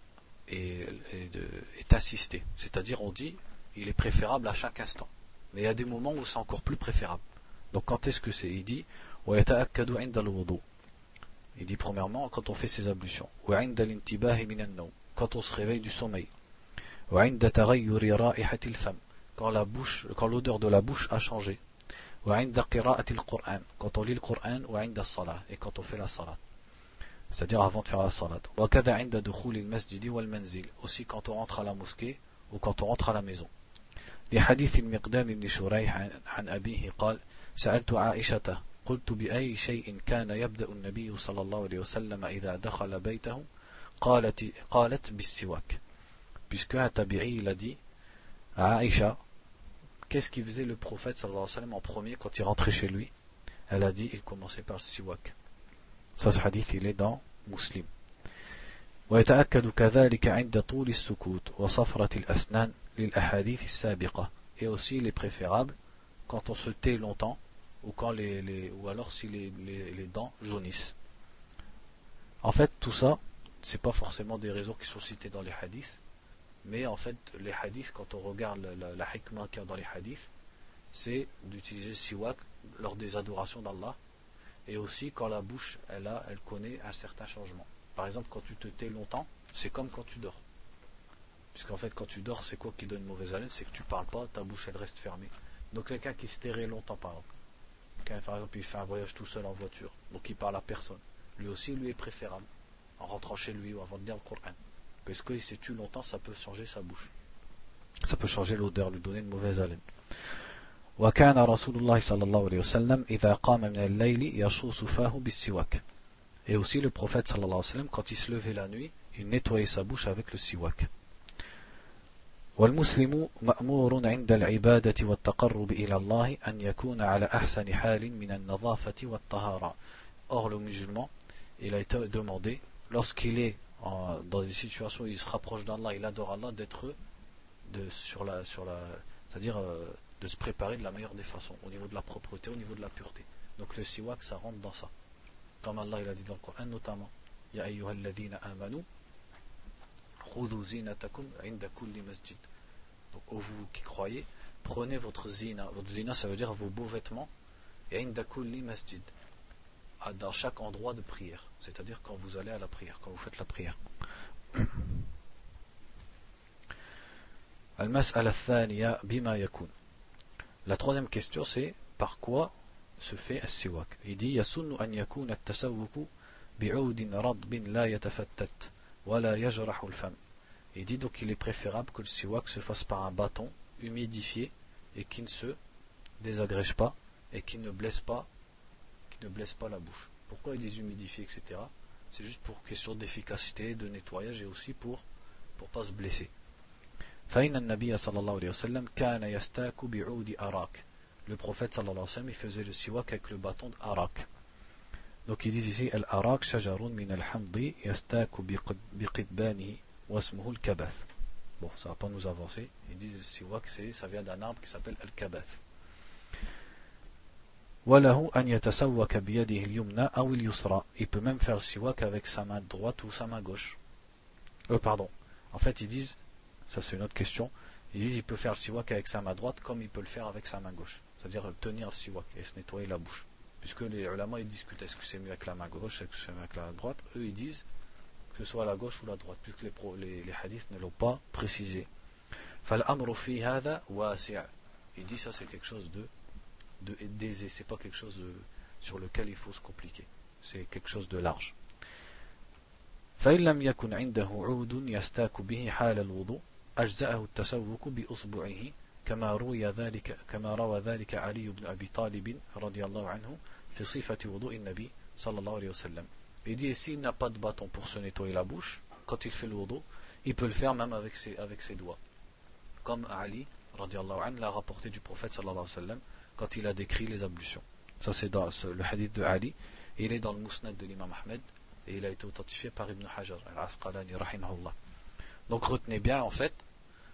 est, assisté? C'est-à-dire, on dit, il est préférable à chaque instant. Mais il y a des moments où c'est encore plus préférable. Donc, quand est-ce que c'est? Il dit, il dit premièrement quand on fait ses ablutions. Quand on se réveille du sommeil quand la bouche quand l'odeur de la bouche a changé quand on lit le Coran et quand on fait la salat c'est-à-dire avant de faire la salat aussi quand on rentre à la mosquée ou quand on rentre à la maison لحديث المقدام بن شريح عن أبيه قال سألت عائشة قلت بأي شيء كان يبدأ النبي صلى الله عليه وسلم إذا دخل بيته قالت, قالت بالسواك puisque un tabi'i il a dit à Aïcha qu'est-ce qu'il faisait le prophète sallallahu alayhi wa sallam en premier quand il rentrait chez lui elle a dit il commençait par le siwak ça ce hadith il est dans Muslim ويتأكد كذلك عند طول السكوت وصفرة الأسنان للأحاديث السابقة et aussi il est préférable quand on se tait longtemps ou quand les, les ou alors si les, les, les dents jaunissent En fait, tout ça, c'est pas forcément des raisons qui sont citées dans les hadiths, mais en fait, les hadiths, quand on regarde la, hikmah qu'il y dans les hadiths, c'est d'utiliser siwak lors des adorations d'Allah, et aussi quand la bouche, elle, a, elle connaît un certain changement. Par exemple, quand tu te tais longtemps, c'est comme quand tu dors. Puisqu'en fait, quand tu dors, c'est quoi qui donne une mauvaise haleine? C'est que tu parles pas, ta bouche, elle reste fermée. Donc quelqu'un qui se tairait longtemps, par exemple, par exemple, il fait un voyage tout seul en voiture, donc il parle à personne. Lui aussi, lui est préférable, en rentrant chez lui ou avant de lire le Coran. Parce qu'il s'est tué longtemps, ça peut changer sa bouche. Ça peut changer l'odeur, lui donner une mauvaise haleine. وكان رسول الله صلى الله عليه وسلم إذا قام من الليل يشوص فاه بالسواك. Et aussi le prophète sallallahu alayhi wa sallam, quand il se levait la nuit, il nettoyait sa bouche avec le siwak. والمسلم مأمور عند العبادة والتقرب إلى الله أن يكون على أحسن حال من النظافة والطهارة. Or le musulman, il a été demandé, lorsqu'il est dans des situations où il se rapproche d'Allah, il adore Allah, d'être sur la, sur la, c'est-à-dire euh, de se préparer de la meilleure des façons, au niveau de la propreté, au niveau de la pureté. Donc le siwak, ça rentre dans ça. Comme Allah il a dit dans le Coran notamment, Ya ayyuhalladhina amanu, khudhu zinatakum inda kulli masjid. Donc vous qui croyez, prenez votre zina. Votre zina, ça veut dire vos beaux vêtements, et inda kulli masjid. Dans chaque endroit de prière C'est-à-dire quand vous allez à la prière, quand vous faites la prière. المسألة الثانية بما يكون la troisième question c'est par quoi se fait as-siwak Il dit يسن أن يكون التسوق بعود رطب لا يتفتت ولا يجرح الفم Il dit donc qu'il est préférable que le siwak se fasse par un bâton humidifié et qui ne se désagrège pas et qui ne blesse pas qui ne blesse pas la bouche. Pourquoi il déshumidifie, etc. C'est juste pour question d'efficacité, de nettoyage et aussi pour ne pas se blesser. Le prophète sallallahu alayhi wa il faisait le siwak avec le bâton d'arak. Donc ils disent ici, Al-arak shajarun min al-hamdi yastaku biqidbani wasmuhu al-kabath. Bon, ça va pas nous avancer. Ils disent le siwak, ça vient d'un arbre qui s'appelle al-kabath il peut même faire le siwak avec sa main droite ou sa main gauche euh, pardon en fait ils disent ça c'est une autre question. Ils disent qu'il peut faire le siwak avec sa main droite comme il peut le faire avec sa main gauche. C'est-à-dire tenir le siwak et se nettoyer la bouche. Puisque les ulama ils discutent est-ce que c'est mieux avec la main gauche, est-ce que c'est mieux avec la main droite? Eux ils disent que ce soit la gauche ou la droite, puisque les, les, les hadiths ne l'ont pas précisé. Il dit ça c'est quelque chose de d'aisé, c'est pas quelque chose sur lequel il faut se compliquer. C'est quelque chose de large. فإن لم يكن عنده عود يستاك به حال الوضوء أجزأه التسوق بأصبعه كما روي ذلك كما روى ذلك علي بن أبي طالب رضي الله عنه في صفة وضوء النبي صلى الله عليه وسلم. Il dit s'il n'a pas de bâton pour se nettoyer la bouche, quand il fait le wudu, il peut le faire même avec ses, avec ses doigts. Comme Ali, radiallahu anhu, l'a rapporté du prophète sallallahu alayhi wa sallam, quand il a décrit les ablutions. Ça c'est dans le hadith de Ali, il est dans le musnad de l'imam Ahmed, et il a été authentifié par Ibn Hajar al-Asqalani, rahimahullah. Donc retenez bien en fait,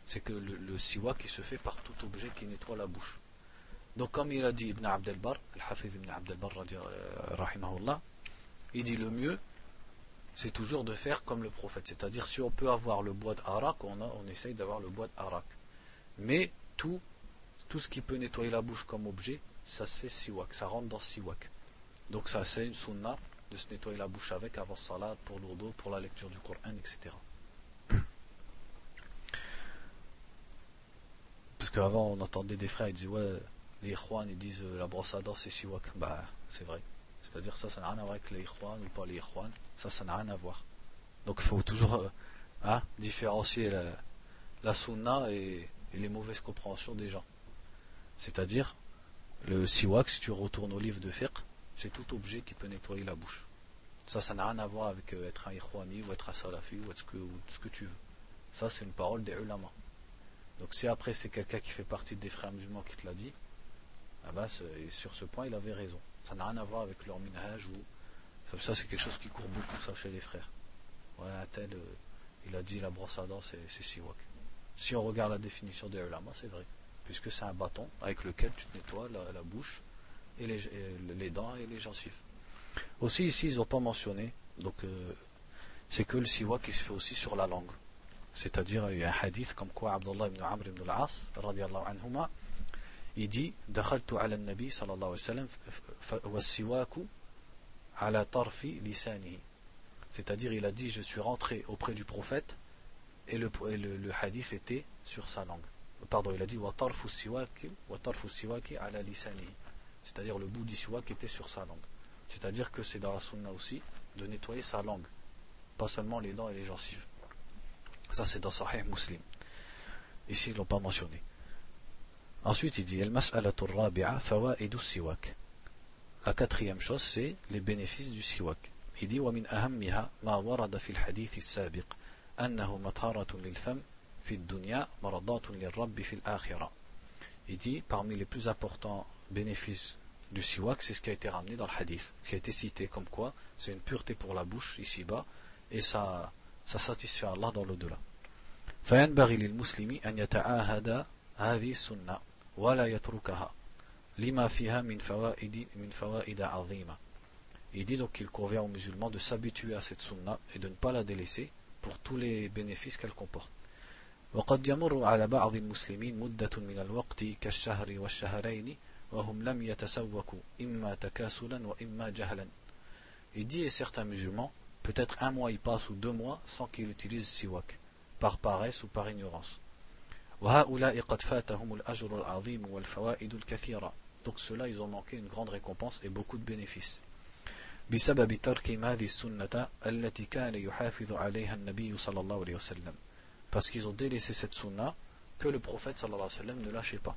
c'est que le, siwak qui se fait par tout objet qui nettoie la bouche. Donc comme il a dit Ibn Abdel Bar, Al-Hafiz Ibn Abdel Bar, euh, rahimahullah, il dit le mieux, c'est toujours de faire comme le prophète. C'est-à-dire si on peut avoir le bois d'arak, on, on essaye d'avoir le bois d'arak. Mais tout, tout ce qui peut nettoyer la bouche comme objet, ça c'est siwak, ça rentre dans siwak. Donc ça c'est une sunna de se nettoyer la bouche avec avant salat, pour l'ourdo, pour la lecture du Coran, etc. Parce qu'avant, on entendait des frères, ils disaient, ouais, les ikhwan, ils disent euh, la brosse à dents, c'est siwak. Bah, c'est vrai. C'est-à-dire, ça, ça n'a rien à voir avec les ikhwan ou pas les ikhwan. Ça, ça n'a rien à voir. Donc, il faut toujours euh, hein, différencier la, la sunna et, les mauvaises compréhensions des gens. C'est-à-dire, le siwak, si tu retournes au livre de fiqh, c'est tout objet qui peut nettoyer la bouche. Ça, ça n'a rien à voir avec euh, être un ikhwani ou être un salafi ou, être ce, que, tu veux. Ça, c'est une parole des ulama. Donc si après c'est quelqu'un qui fait partie des frères musulmans qui te l'a dit, ah bah, sur ce point il avait raison. Ça n'a rien à voir avec leur minhaj ou ça c'est quelque chose qui court beaucoup ça chez les frères. Ouais, un tel, euh, il a dit la brosse à dents c'est siwak. Si on regarde la définition des ulama, c'est vrai puisque c'est un bâton avec lequel tu te nettoies la, bouche et les, dents et les gencives. Aussi ici ils n'ont pas mentionné, donc euh, c'est que le siwa qui se fait aussi sur la langue. C'est-à-dire il y a un hadith comme quoi Abdullah ibn Amr ibn al-As anhuma, il dit Dakhaltu ala nabi sallallahu alayhi wa sallam wa siwaku ala tarfi lisanihi. C'est-à-dire il a dit je suis rentré auprès du prophète et le hadith était sur sa langue pardon il a dit وطرف السواك وطرف السواك على لسانه c'est-à-dire le bout du siwak était sur sa langue c'est-à-dire que c'est dans la sunna aussi de nettoyer sa langue pas seulement les dents et les gencives ça c'est dans Sahih Muslim ici ils l'ont pas mentionné Ensuite, il dit La quatrième chose, c'est les bénéfices du siwak. Il dit ومن أهمها ما ورد في الحديث السابق أنه مطهرة للفم في الدنيا مرضات للرب في الآخرة. Il dit parmi les plus importants bénéfices du siwak, c'est ce qui a été ramené dans le hadith, qui a été cité comme quoi c'est une pureté pour la bouche ici-bas et ça, ça satisfait Allah dans l'au-delà. فينبغي للمسلم أن يتعاهد هذه السنة ولا يتركها لما فيها من فوائد من فوائد عظيمة Il dit donc qu'il convient aux musulmans de s'habituer à cette sunna et de ne pas la délaisser pour tous les bénéfices qu'elle comporte. وقد يمر على بعض المسلمين مدة من الوقت كالشهر والشهرين وهم لم يتسوكوا إما تكاسلا وإما جهلا. Il dit et certains musulmans, peut-être un mois y passe ou deux mois sans qu'ils utilisent siwak, par paresse ou par ignorance. Donc ceux-là, ils ont manqué une grande récompense et beaucoup de bénéfices. Parce qu'ils ont délaissé cette sunna que le prophète sallallahu alayhi wa sallam ne lâchait pas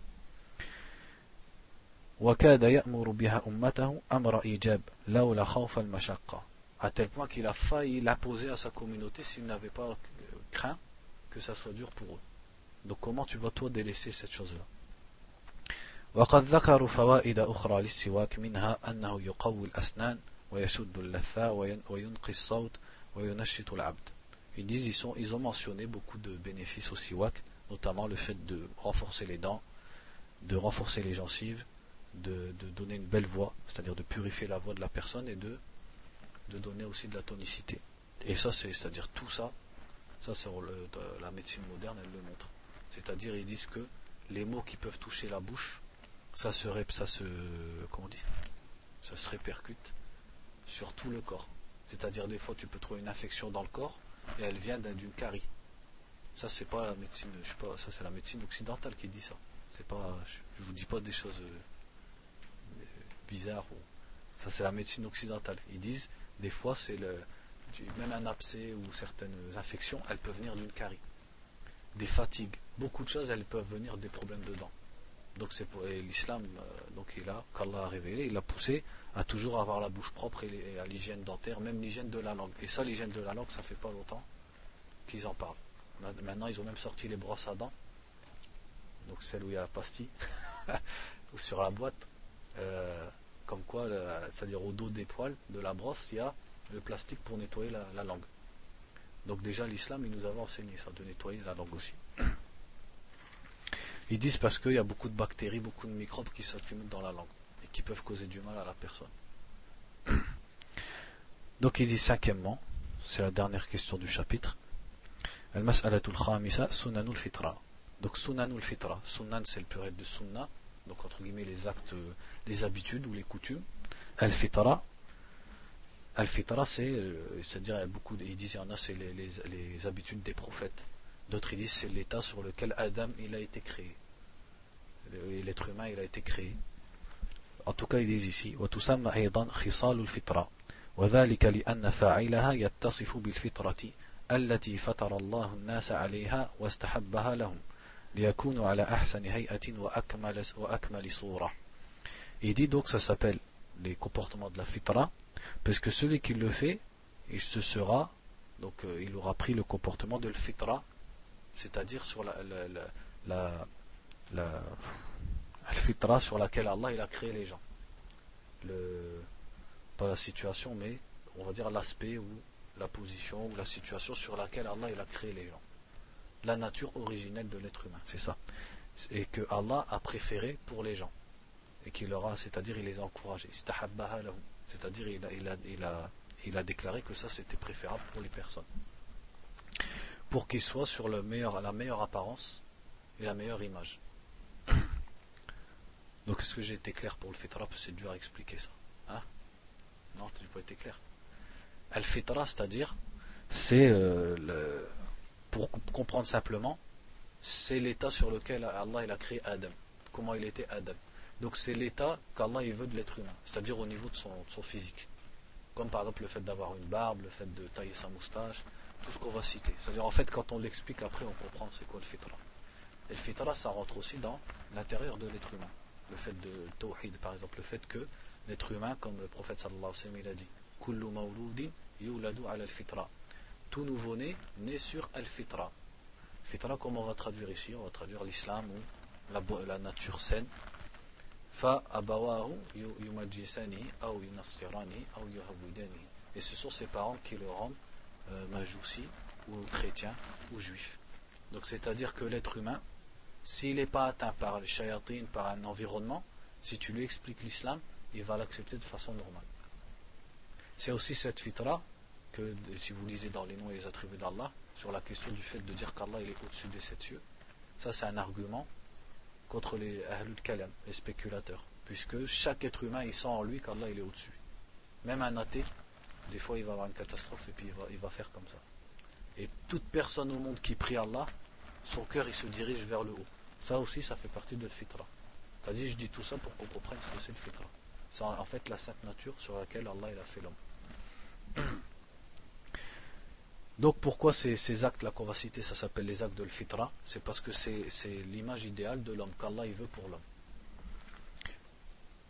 à tel point qu'il a failli l'imposer à sa communauté s'il n'avait pas craint que ça soit dur pour eux donc comment tu vas toi délaisser cette chose-là وقد ذكروا فوائد أخرى للسواك منها أنه يقوي الأسنان ويشد اللثة وينقي الصوت وينشط العبد Ils disent ils, ont mentionné beaucoup de bénéfices au siwak, notamment le fait de renforcer les dents, de renforcer les gencives, de, donner une belle voix, c'est-à-dire de purifier la voix de la personne et de, donner aussi de la tonicité. Et ça, c'est, c'est-à-dire tout ça, ça c'est la médecine moderne, elle le montre. C'est-à-dire, ils disent que les mots qui peuvent toucher la bouche, ça se, ça se, comment dit, ça se répercute sur tout le corps. C'est-à-dire, des fois, tu peux trouver une infection dans le corps et elle vient d'une carie. Ça, c'est pas la médecine, je sais pas, ça c'est la médecine occidentale qui dit ça. C'est pas, je, vous dis pas des choses euh, bizarres. ça, c'est la médecine occidentale. Ils disent, des fois, c'est le, même un abcès ou certaines infections, elles peuvent venir d'une carie des fatigues, beaucoup de choses, elles peuvent venir des problèmes de dents. Donc c'est l'islam, euh, donc il a, qu'Allah a révélé, il a poussé à toujours avoir la bouche propre et, à l'hygiène dentaire, même l'hygiène de la langue. Et ça, l'hygiène de la langue, ça fait pas longtemps qu'ils en parlent. Maintenant, ils ont même sorti les brosses à dents, donc celle où il y a la pastille, ou sur la boîte, euh, comme quoi, c'est-à-dire au dos des poils de la brosse, il y a le plastique pour nettoyer la langue. Donc déjà l'islam, il nous avait enseigné ça, de nettoyer la langue aussi. Ils disent parce qu'il y a beaucoup de bactéries, beaucoup de microbes qui s'accumulent dans la langue qui peuvent causer du mal à la personne. Donc il dit cinquièmement, c'est la dernière question du chapitre. Al-mas'alatul khamisa sunanul fitra. Donc sunanul fitra, sunan c'est le pluriel de sunna, donc entre guillemets les actes, les habitudes ou les coutumes. Al-fitra, Al-Fitra, c'est, euh, c'est-à-dire, beaucoup, ils disent, il y en a, c'est les, habitudes des prophètes. D'autres, ils disent, c'est l'état sur lequel Adam, il a été créé. L'être humain, il a été créé. En tout cas, ils disent ici, وتسمى أيضا خصال الفطرة وذلك لأن فاعلها يتصف بالفطرة التي فطر الله الناس عليها واستحبها لهم ليكونوا على أحسن هيئة وأكمل, وأكمل صورة. Il dit donc, ça s'appelle les comportements de la fitra, parce que celui qui le fait, il se sera, donc euh, il aura pris le comportement de l'fitra, c'est-à-dire sur la, la, la, sur laquelle Allah il a créé les gens. Pas la situation, mais on va dire l'aspect ou la position ou la situation sur laquelle Allah il a créé les gens. La nature originelle de l'être humain, c'est ça. Et que Allah a préféré pour les gens. Et qu'il leur a, c'est-à-dire il les a encouragés c'est-à-dire il a, il, a, il a il a déclaré que ça c'était préférable pour les personnes. Pour qu'ils soient sur la meilleure apparence et la meilleure image. Donc est-ce que j'ai été clair pour le fitra C'est dur à expliquer ça. Hein? Non, tu n'as pas été clair. Al-fitra, c'est-à-dire, c'est euh, pour comprendre simplement, c'est l'état sur lequel Allah il a créé Adam. Comment il était Adam. Donc c'est l'état qu'Allah il veut de l'être humain, c'est-à-dire au niveau de son, physique. Comme par exemple le fait d'avoir une barbe, le fait de tailler sa moustache, tout ce qu'on va citer. C'est-à-dire en fait quand on l'explique après on comprend c'est quoi le fitra. Et le fitra ça rentre aussi dans l'intérieur de l'être humain. Le fait de tawhid par exemple, le fait que l'être humain, comme le prophète sallallahu alayhi wa sallam il a dit, yuladu. Tout nouveau-né naît sur al-fitra. Fitra, comment on va traduire ici? On va traduire l'islam ou la, nature saine et ce sont ses parents qui le rendent euh, ou chrétien ou juif. Donc c'est-à-dire que l'être humain, s'il n'est pas atteint par les shayatines, par un environnement, si tu lui expliques l'islam, il va l'accepter de façon normale. C'est aussi cette fitra que, si vous lisez dans les noms et les attributs d'Allah, sur la question du fait de dire qu'Allah est au-dessus des sept cieux, ça c'est un argument contre les ahlul kalam, les spéculateurs. Puisque chaque être humain, il sent en lui qu'Allah il est au-dessus. Même un athée, des fois il va avoir une catastrophe et puis il va faire comme ça. Et toute personne au monde qui prie Allah, son cœur il se dirige vers le haut. Ça aussi, ça fait partie de le fitra. Vas-y, je dis tout ça pour qu'on comprenne ce que c'est le fitra. C'est en fait la sainte nature sur laquelle Allah il a fait l'homme. Donc pourquoi ces, actes-là qu'on va citer, ça s'appelle les actes de l'fitra C'est parce que c'est l'image idéale de l'homme, qu'Allah il veut pour l'homme.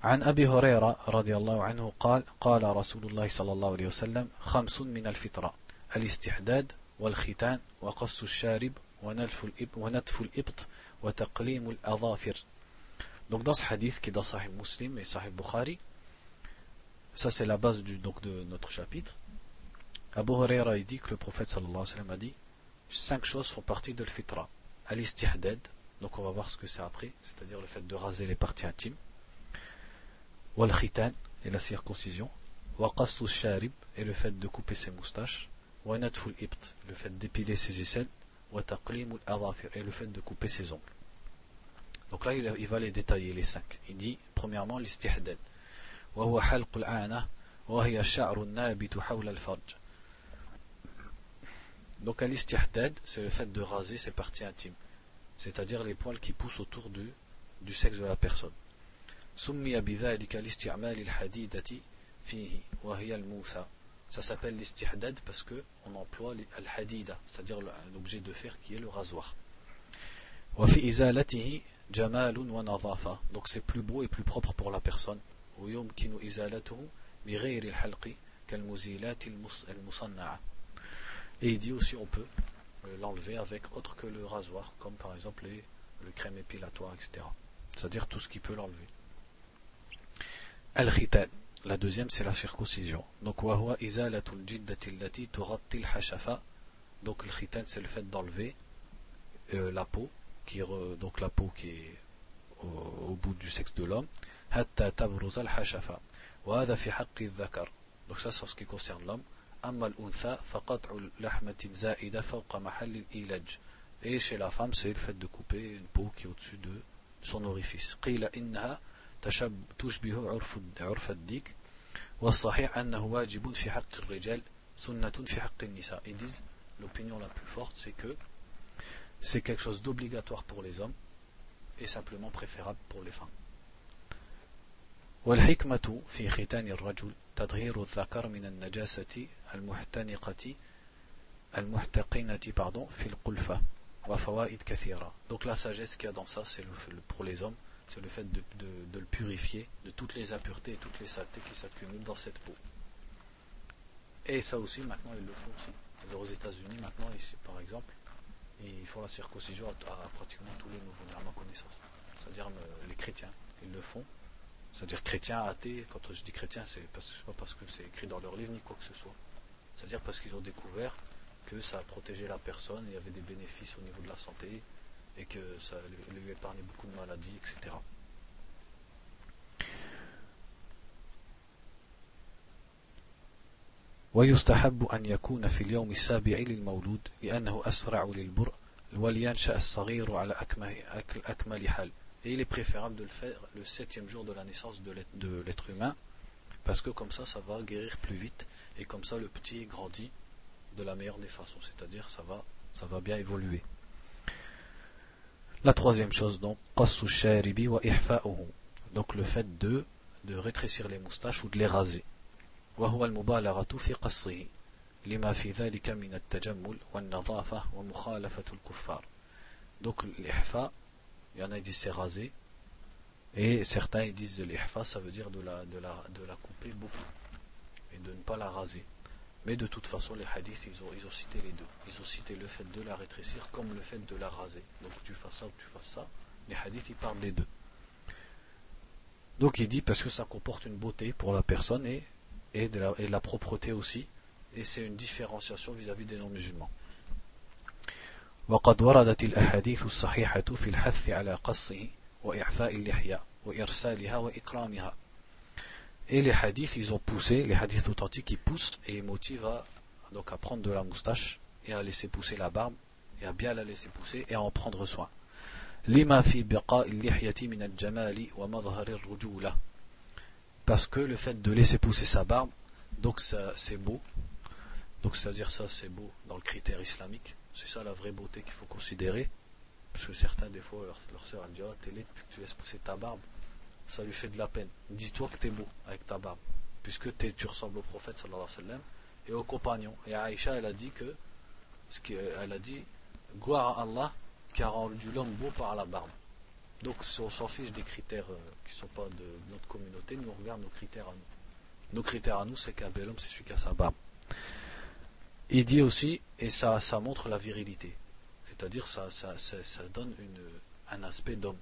عن أبي هريرة رضي الله عنه قال قال رسول الله صلى الله عليه وسلم خمس من الفطرة الاستحداد والختان وقص الشارب ونتف الإبط, donc dans ce hadith qui est dans Sahih Muslim et Sahih Bukhari, ça c'est la base du, donc de notre chapitre, Abu Huraira dit que le prophète sallallahu alayhi wa sallam a dit cinq choses font partie de l'fitra. Al-istihdad, donc on va voir ce que c'est après, c'est-à-dire le fait de raser les parties intimes. Wal-khitan, et la circoncision. Waqastu sharib, et le fait de couper ses moustaches. Wanatful ibt, le fait d'épiler ses aisselles. Et le fait de couper ses ongles. Donc là, il va les détailler, les cinq. Il dit, premièrement, l'istihdad. Donc al c'est le fait de raser ses parties intimes, c'est-à-dire les poils qui poussent autour du, du sexe de la personne. Ça s'appelle l'istihdad parce qu'on emploie al-hadida, c'est-à-dire l'objet de fer qui est le rasoir. Donc c'est plus beau et plus propre pour la personne. Et il dit aussi on peut euh, l'enlever avec autre que le rasoir, comme par exemple les, le crème épilatoire, etc. C'est-à-dire tout ce qui peut l'enlever. Al-khitan. La deuxième, c'est la circoncision. Donc, Donc, le khitan, c'est le fait d'enlever euh, la peau, qui donc la peau qui est au, bout du sexe de l'homme. Donc, ça, c'est ce qui concerne l'homme. Et chez la femme, c'est le fait de couper une peau qui est au-dessus de son orifice. Ils disent, l'opinion la plus forte, c'est que c'est quelque chose d'obligatoire pour les hommes et simplement préférable pour les femmes. والحكمة في ختان الرجل تطهير الذكر من النجاسة المحتنقة المحتقنة pardon في القلفة وفوائد كثيرة donc la sagesse qu'il y a dans ça c'est le, pour les hommes c'est le fait de, de, le purifier de toutes les impuretés et toutes les saletés qui s'accumulent dans cette peau. Et ça aussi maintenant ils le font aussi. Aux États-Unis maintenant ici par exemple ils font la circoncision à, pratiquement tous les nouveaux à ma connaissance. C'est-à-dire euh, les chrétiens ils le font. C'est-à-dire chrétien, athée, quand je dis chrétien, c'est pas parce que c'est écrit dans leur livre ni quoi que ce soit. C'est-à-dire parce qu'ils ont découvert que ça protégeait la personne, il y avait des bénéfices au niveau de la santé, et que ça lui épargnait beaucoup de maladies, etc. ويستحب أن يكون في اليوم السابع للمولود لأنه أسرع للبرء ولينشأ الصغير على أكمل حال Et il est préférable de le faire le septième jour de la naissance de l'être humain, parce que comme ça, ça va guérir plus vite, et comme ça, le petit grandit de la meilleure des façons, c'est-à-dire ça va, ça va bien évoluer. La troisième chose, donc, donc le fait de, de rétrécir les moustaches ou de les raser. Donc l'ihfa, il y en a qui disent c'est rasé, et certains ils disent de l'ihfa, ça veut dire de la, de la, de la couper beaucoup, et de ne pas la raser. Mais de toute façon, les hadiths, ils ont, ils ont cité les deux. Ils ont cité le fait de la rétrécir comme le fait de la raser. Donc tu fasses ça ou tu fasses ça. Les hadiths, ils parlent des deux. Donc il dit parce que ça comporte une beauté pour la personne et, et, de la, et la propreté aussi. Et c'est une différenciation vis-à-vis des non-musulmans. وقد وردت الأحاديث الصحيحة في الحث على قصه وإعفاء اللحية وإرسالها وإكرامها et les hadiths, ils ont poussé, les hadiths authentiques, ils poussent et ils motivent à, donc à prendre de la moustache et à laisser pousser la barbe et à bien la laisser pousser et à en prendre soin. Parce que le fait de laisser pousser sa barbe, donc c'est beau. Donc c'est-à-dire ça c'est beau dans le critère islamique. C'est ça la vraie beauté qu'il faut considérer. Parce que certains des fois leur, leur soeur dit oh t'es laid tu laisses pousser ta barbe ça lui fait de la peine. Dis-toi que tu es beau avec ta barbe, puisque tu ressembles au prophète sallallahu alayhi wa sallam et aux compagnons. Et Aïcha, elle a dit que, ce a dit, gloire à Allah qui a rendu l'homme beau par la barbe. Donc si on s'en fiche des critères euh, qui ne sont pas de notre communauté, nous on regarde nos critères à nous. Nos critères à nous, c'est qu'un bel homme, c'est celui qui a sa barbe. Il dit aussi, et ça, ça montre la virilité, c'est-à-dire ça, ça, ça, ça donne une, un aspect d'homme.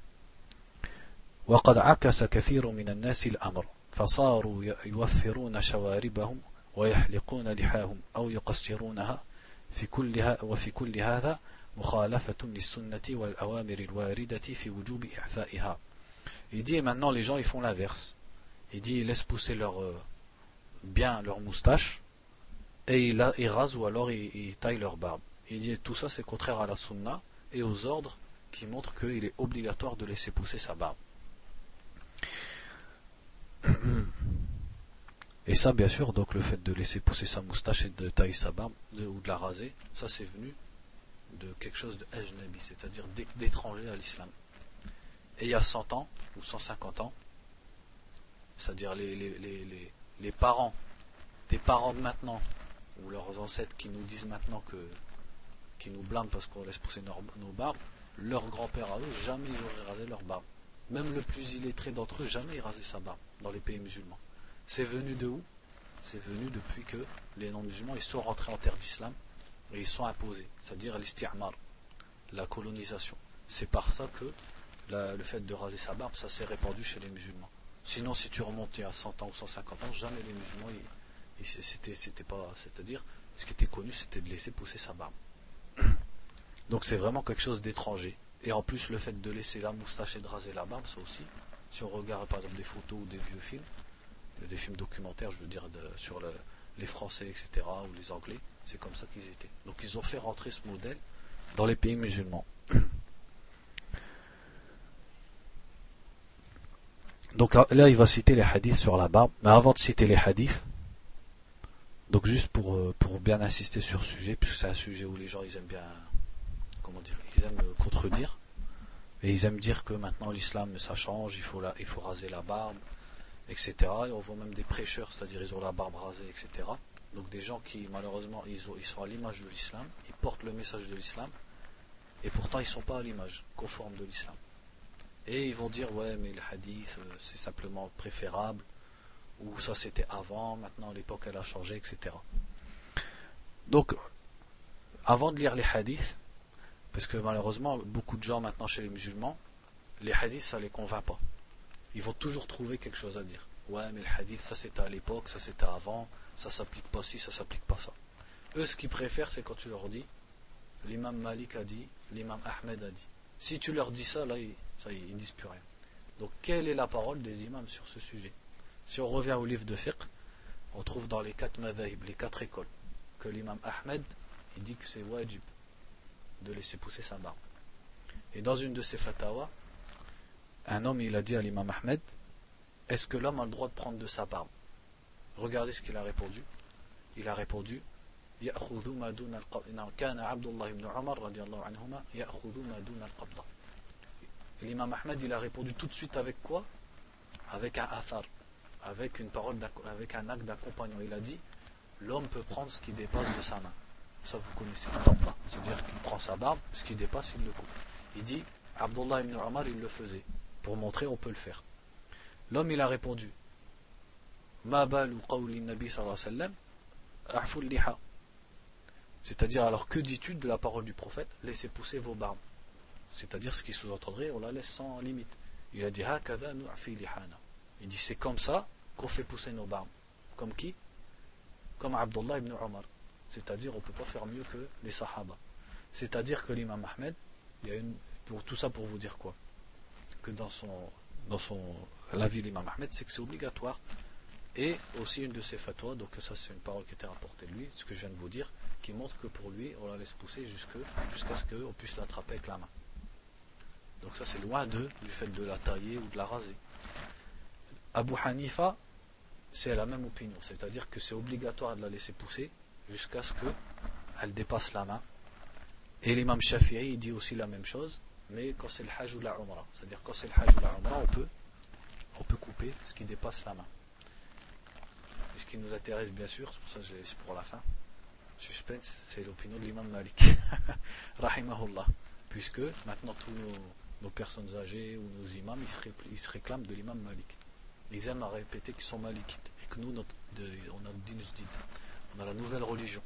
وقد عكس كثير من الناس الأمر فصاروا يوفرون شواربهم ويحلقون لحاهم أو يقصرونها في كلها وفي كل هذا مخالفة للسنة والأوامر الواردة في وجوب إعفائها Il dit maintenant les gens ils font l'inverse. Il dit ils laissent pousser leur euh, bien leur moustache et ils, ils rasent ou alors ils, ils taillent leur barbe. Il dit tout ça c'est contraire à la sunna et aux ordres qui montrent qu'il est obligatoire de laisser pousser sa barbe. Et ça, bien sûr, donc le fait de laisser pousser sa moustache et de tailler sa barbe ou de la raser, ça c'est venu de quelque chose de ajnabi, c'est-à-dire d'étranger à l'islam. Et il y a 100 ans ou 150 ans, c'est-à-dire les, parents, des parents de maintenant, ou leurs ancêtres qui nous disent maintenant que, qui nous blâment parce qu'on laisse pousser nos, nos barbes, leurs grands-pères à eux, jamais ils auraient rasé leur barbe. Même le plus illettré d'entre eux, jamais il rasait sa barbe dans les pays musulmans. C'est venu de où? C'est venu depuis que les non-musulmans ils sont rentrés en terre d'islam et ils sont imposés, c'est-à-dire l'isti'mar, la colonisation. C'est par ça que le fait de raser sa barbe, ça s'est répandu chez les musulmans. Sinon, si tu remontais à 100 ans ou 150 ans, jamais les musulmans, c'était pas, c'est-à-dire, ce qui était connu, c'était de laisser pousser sa barbe. Donc c'est vraiment quelque chose d'étranger. Et en plus, le fait de laisser la moustache et de raser la barbe, ça aussi, si on regarde par exemple des photos ou des vieux films, des films documentaires, je veux dire, sur les Français, etc., ou les Anglais, c'est comme ça qu'ils étaient. Donc ils ont fait rentrer ce modèle dans les pays musulmans. Donc là, il va citer les hadiths sur la barbe. Mais avant de citer les hadiths, donc juste pour, euh, pour bien insister sur ce sujet, puisque c'est un sujet où les gens ils aiment bien comment dire, ils aiment contredire. Et ils aiment dire que maintenant l'islam ça change, il faut, il faut raser la barbe, etc. Et on voit même des prêcheurs, c'est-à-dire ils ont la barbe rasée, etc. Donc des gens qui malheureusement ils, ils sont à l'image de l'islam, ils portent le message de l'islam, et pourtant ils ne sont pas à l'image conforme de l'islam. Et ils vont dire ouais mais le hadith euh, c'est simplement préférable, ou ça c'était avant, maintenant l'époque elle a changé, etc. Donc avant de lire les hadiths, parce que malheureusement, beaucoup de gens maintenant chez les musulmans, les hadiths, ça les convainc pas. Ils vont toujours trouver quelque chose à dire. Ouais, mais le hadith, ça c'était à l'époque, ça c'était avant, ça s'applique pas ci, ça s'applique pas ça. Eux, ce qu'ils préfèrent, c'est quand tu leur dis, l'imam Malik a dit, l'imam Ahmed a dit. Si tu leur dis ça, là, ils, ça, ils disent plus rien. Donc, quelle est la parole des imams sur ce sujet? Si on revient au livre de fiqh, on trouve dans les quatre madhahib, les quatre écoles, que l'imam Ahmed, il dit que c'est wajib de laisser pousser sa barbe. Et dans une de ses fatawa, un homme il a dit à l'imam Ahmed Est-ce que l'homme a le droit de prendre de sa barbe? Regardez ce qu'il a répondu. Il a répondu L'imam Ahmed il a répondu tout de suite avec quoi? Avec un athar, avec une parole, avec un acte d'accompagnement. Il a dit L'homme peut prendre ce qui dépasse de sa main. Ça vous connaissez, C'est-à-dire qu'il prend sa barbe, ce qui dépasse, il le coupe. Il dit Abdullah ibn Omar, il le faisait. Pour montrer, on peut le faire. L'homme, il a répondu C'est-à-dire, alors que dis-tu de la parole du prophète? Laissez pousser vos barbes. C'est-à-dire, ce qui sous-entendrait, on la laisse sans limite. Il a dit Il dit c'est comme ça qu'on fait pousser nos barbes. Comme qui? Comme Abdullah ibn Omar. C'est-à-dire, on ne peut pas faire mieux que les Sahaba. C'est-à-dire que l'imam Ahmed, il y a une, pour tout ça pour vous dire quoi? Que dans son, dans son, l'avis de l'imam Ahmed, c'est que c'est obligatoire. Et aussi une de ses fatwas, donc ça c'est une parole qui était rapportée de lui, ce que je viens de vous dire, qui montre que pour lui, on la laisse pousser jusqu'à ce qu'on puisse l'attraper avec la main. Donc ça c'est loin de, du fait de la tailler ou de la raser. Abu Hanifa, c'est la même opinion, c'est-à-dire que c'est obligatoire de la laisser pousser jusqu'à ce qu'elle dépasse la main. Et l'imam Shafi'i dit aussi la même chose, mais quand c'est le hajj ou la umrah, c'est-à-dire quand c'est le hajj ou la umrah, on peut, on peut couper ce qui dépasse la main. Et ce qui nous intéresse bien sûr, c'est pour ça que je laisse pour la fin, suspense, c'est l'opinion de l'imam Malik, rahimahullah, puisque maintenant tous nos, personnes âgées ou nos imams, ils se, réclament de l'imam Malik. Ils aiment à répéter qu'ils sont malikites, et que nous, on a le a la nouvelle religion.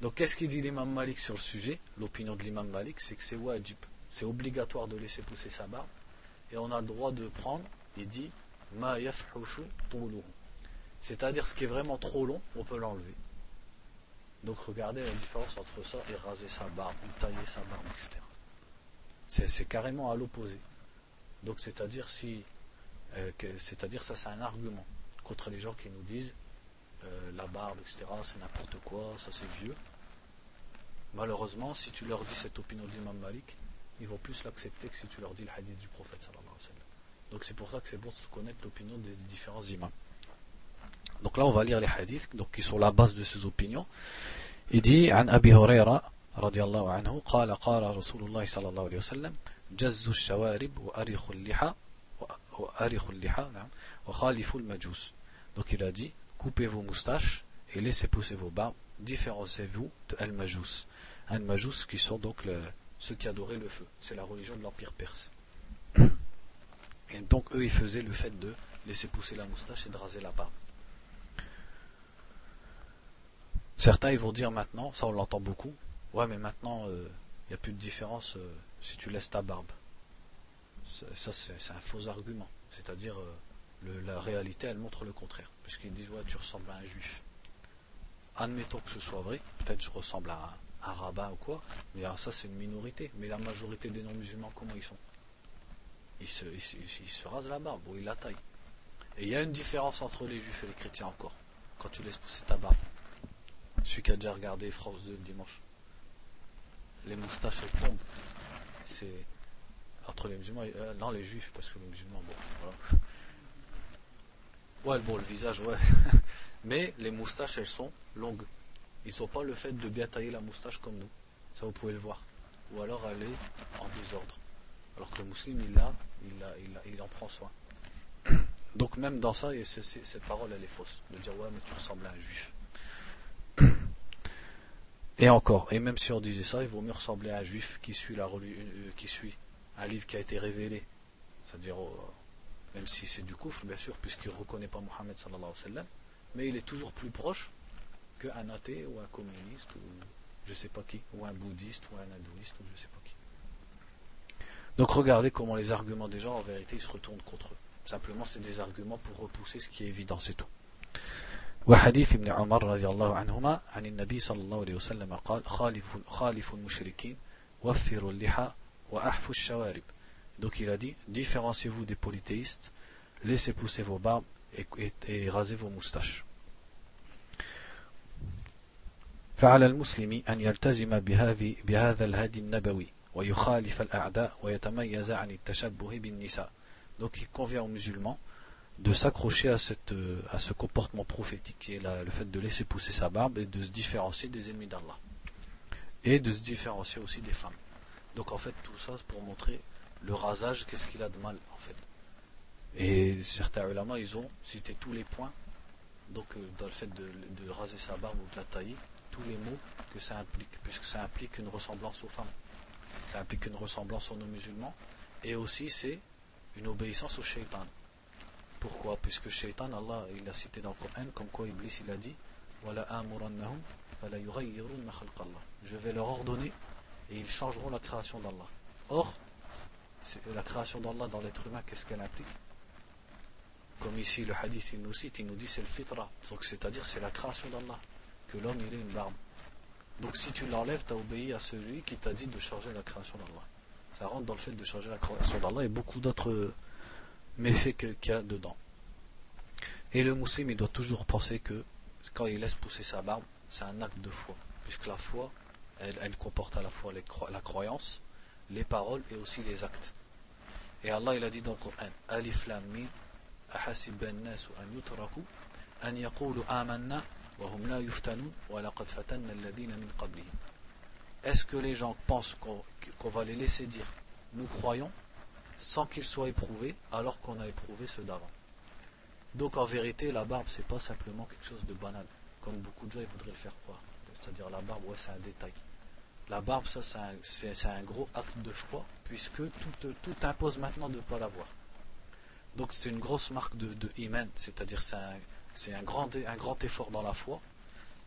Donc qu'est-ce qu'il dit l'imam Malik sur le sujet? L'opinion de l'imam Malik, c'est que c'est wajib, c'est obligatoire de laisser pousser sa barbe, et on a le droit de prendre, il dit, ma C'est-à-dire ce qui est vraiment trop long, on peut l'enlever. Donc regardez la différence entre ça et raser sa barbe, ou tailler sa barbe, etc. C'est carrément à l'opposé. Donc c'est-à-dire si, euh, c'est-à-dire ça c'est un argument contre les gens qui nous disent euh, la barbe, etc., c'est n'importe quoi, ça c'est vieux. Malheureusement, si tu leur dis cette opinion de l'imam Malik, ils vont plus l'accepter que si tu leur dis le hadith du prophète sallallahu alayhi wa sallam. Donc c'est pour ça que c'est bon de connaître l'opinion des différents imams. Donc là on va lire les hadiths donc, qui sont la base de ces opinions. Il dit عن أبي هريرة رضي الله عنه قال قال رسول الله صلى الله عليه وسلم جز الشوارب وأريخ اللحى وأريخ اللحى نعم وخالف المجوس donc il a dit coupez vos moustaches et laissez pousser vos barbes, différenciez-vous de Al-Majous. Al-Majous qui sont donc ceux qui adoraient le feu. C'est la religion de l'Empire perse. Et donc eux, ils faisaient le fait de laisser pousser la moustache et de raser la barbe. Certains, ils vont dire maintenant, ça on l'entend beaucoup, ouais mais maintenant, il euh, n'y a plus de différence euh, si tu laisses ta barbe. Ça, c'est un faux argument. C'est-à-dire, euh, la réalité, elle montre le contraire. Puisqu'ils disent, ouais, tu ressembles à un juif. Admettons que ce soit vrai, peut-être je ressemble à un, rabbin ou quoi, mais ça c'est une minorité. Mais la majorité des non-musulmans, comment ils sont? Ils se, ils, rasent la barbe ou ils la taillent. Et il y a une différence entre les juifs et les chrétiens encore, quand tu laisses pousser ta barbe. Celui qui a déjà regardé France 2 le dimanche. Les moustaches, elles tombent. C'est entre les musulmans euh, non les juifs parce que les musulmans bon voilà Ouais, bon, le visage, ouais. Mais les moustaches, elles sont longues. Ils sont pas le fait de bien tailler la moustache comme nous. Ça, vous pouvez le voir. Ou alors elle est en désordre. Alors que le musulman, il, a, il, il, en prend soin. Donc même dans ça, cette parole, elle est fausse. De dire, ouais, mais tu ressembles à un juif. Et encore, et même si on disait ça, il vaut mieux ressembler à un juif qui suit, la, euh, qui suit un livre qui a été révélé. C'est-à-dire même si c'est du kufr, bien sûr, puisqu'il ne reconnaît pas Mohammed sallallahu alayhi wa sallam, mais il est toujours plus proche qu'un athée ou un communiste ou je ne sais pas qui, ou un bouddhiste ou un hindouiste ou je ne sais pas qui. Donc regardez comment les arguments des gens en vérité ils se retournent contre eux. Simplement c'est des arguments pour repousser ce qui est évident, c'est tout. وحديث ابن عمر رضي الله عنهما عن النبي صلى الله عليه وسلم قال خالف, خالف المشركين وفروا اللحى وأحفوا الشوارب donc il a dit, différenciez-vous des polythéistes, laissez pousser vos barbes et, rasez vos moustaches. فعلى المسلم أن يلتزم بهذه بهذا الهدي النبوي ويخالف الأعداء ويتميز عن التشبه بالنساء donc il convient aux musulmans de s'accrocher à, cette, à ce comportement prophétique qui est la, le fait de laisser pousser sa barbe et de se différencier des ennemis d'Allah et de se différencier aussi des femmes donc en fait tout ça c'est pour montrer le rasage qu'est-ce qu'il a de mal en fait? Et certains ulama ils ont cité tous les points. Donc euh, dans le fait de, de raser sa barbe ou de la tailler tous les mots que ça implique puisque ça implique une ressemblance aux femmes. Ça implique une ressemblance aux non-musulmans. Et aussi c'est une obéissance au shaitan. Pourquoi? Puisque shaitan, Allah, il a cité dans le Coran, comme quoi Iblis, il a dit Je vais leur ordonner et ils changeront la création d'Allah. Or, la création d'Allah dans l'être humain, qu'est-ce qu'elle implique Comme ici, le hadith, il nous cite, il nous dit c'est le fitra. Donc, c'est-à-dire, c'est la création d'Allah. Que l'homme, il ait une barbe. Donc, si tu l'enlèves, tu as obéi à celui qui t'a dit de changer la création d'Allah. Ça rentre dans le fait de changer la création d'Allah et beaucoup d'autres méfaits qu'il y a dedans. Et le musulman, il doit toujours penser que quand il laisse pousser sa barbe, c'est un acte de foi. Puisque la foi, elle, comporte à la fois la croyance, les paroles et aussi les actes. Et Allah, il a dit dans le Coran, Alif Lam nasu an yutraku an yaqulu amanna wa hum la yuftanun wa laqad fatanna alladhina min qablihim. Est-ce que les gens pensent qu'on va les laisser dire nous croyons sans qu'ils soient éprouvés alors qu'on a éprouvé ceux d'avant? Donc en vérité, la barbe, c'est pas simplement quelque chose de banal, comme beaucoup de gens voudraient le faire croire. C'est-à-dire la barbe, ouais, c'est un détail. La barbe, ça, c'est un, gros acte de foi, puisque tout, impose maintenant de ne pas l'avoir. Donc c'est une grosse marque de, de c'est-à-dire c'est un, grand, effort dans la foi,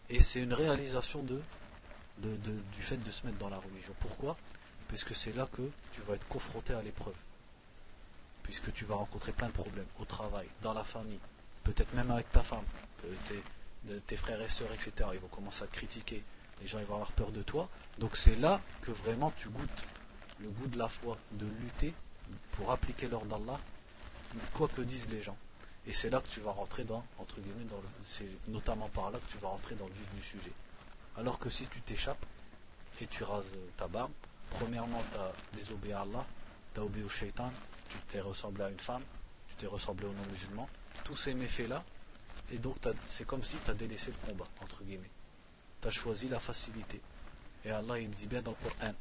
et c'est une réalisation du fait de se mettre dans la religion. Pourquoi? Puisque c'est là que tu vas être confronté à l'épreuve. Puisque tu vas rencontrer plein de problèmes au travail, dans la famille, peut-être même avec ta femme, tes frères et sœurs, etc. Ils vont commencer à te critiquer. Les gens vont avoir peur de toi. Donc c'est là que vraiment tu goûtes le goût de la foi, de lutter pour appliquer l'ordre d'Allah, quoi que disent les gens. Et c'est là que tu vas rentrer dans, entre guillemets, c'est notamment par là que tu vas rentrer dans le vif du sujet. Alors que si tu t'échappes et tu rases ta barbe, premièrement, tu as désobéi à Allah, tu as obéi au shaitan, tu t'es ressemblé à une femme, tu t'es ressemblé aux non-musulmans, tous ces méfaits-là, et donc c'est comme si tu as délaissé le combat, entre guillemets. Tu as choisi la facilité. Et Allah, il dit bien dans le Coran,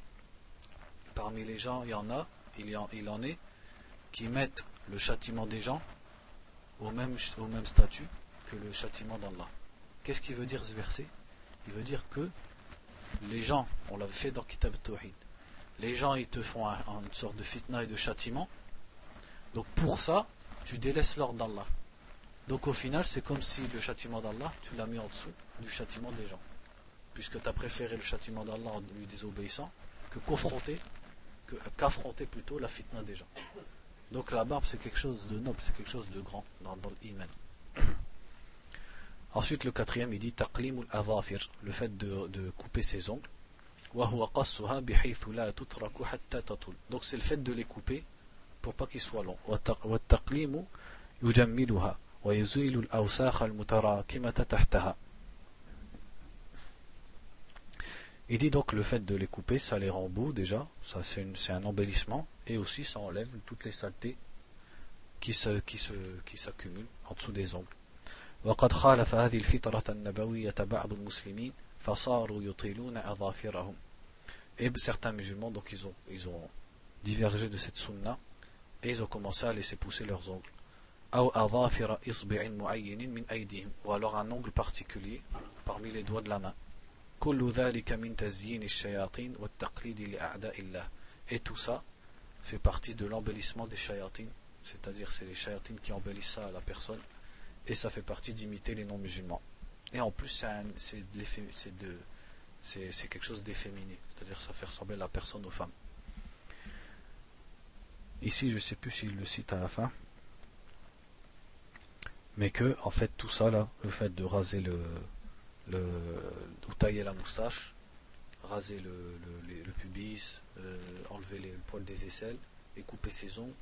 parmi les gens, il y en a, il, y en, il en est, qui mettent le châtiment des gens au même, au même statut que le châtiment d'Allah. Qu'est-ce qui veut dire ce verset? Il veut dire que les gens, on l'avait fait dans Kitab Tawhid, les gens ils te font une sorte de fitna et de châtiment. Donc pour ça, tu délaisses l'ordre d'Allah. Donc au final, c'est comme si le châtiment d'Allah, tu l'as mis en dessous du châtiment des gens. Puisque tu as préféré le châtiment d'Allah en lui désobéissant que confronter, qu'affronter plutôt la fitna des gens. Donc la barbe, c'est quelque chose de noble, c'est quelque chose de grand dans, dans l'iman. Ensuite, le quatrième, il dit taqlimul adhafir, le fait de, de couper ses ongles. Donc c'est le fait de les couper pour pas qu'ils soient longs. Il dit donc le fait de les couper, ça les rend beaux déjà, ça c'est un embellissement, et aussi ça enlève toutes les saletés qui s'accumulent qui se, qui en dessous des ongles. وقد خالف هذه الفطرة النبوية بعض المسلمين فصاروا يطيلون أظافرهم et certains musulmans donc ils ont, ils ont divergé de cette sunna et ils ont commencé à laisser pousser leurs ongles أو أظافر إصبع معين من أيديهم ou alors un ongle particulier parmi les doigts de la main كل ذلك من تزيين الشياطين والتقليد لأعداء الله et tout ça fait partie de l'embellissement des shayatines c'est-à-dire c'est les shayatines qui embellissent ça à la personne et ça fait partie d'imiter les non-musulmans. Et en plus, c'est quelque chose d'efféminé, c'est-à-dire ça fait ressembler la personne aux femmes. Ici, je ne sais plus s'il le cite à la fin, mais que, en fait, tout ça là, le fait de raser le, le ou tailler la moustache, raser le, le, pubis, euh, enlever les poils des aisselles et couper ses ongles,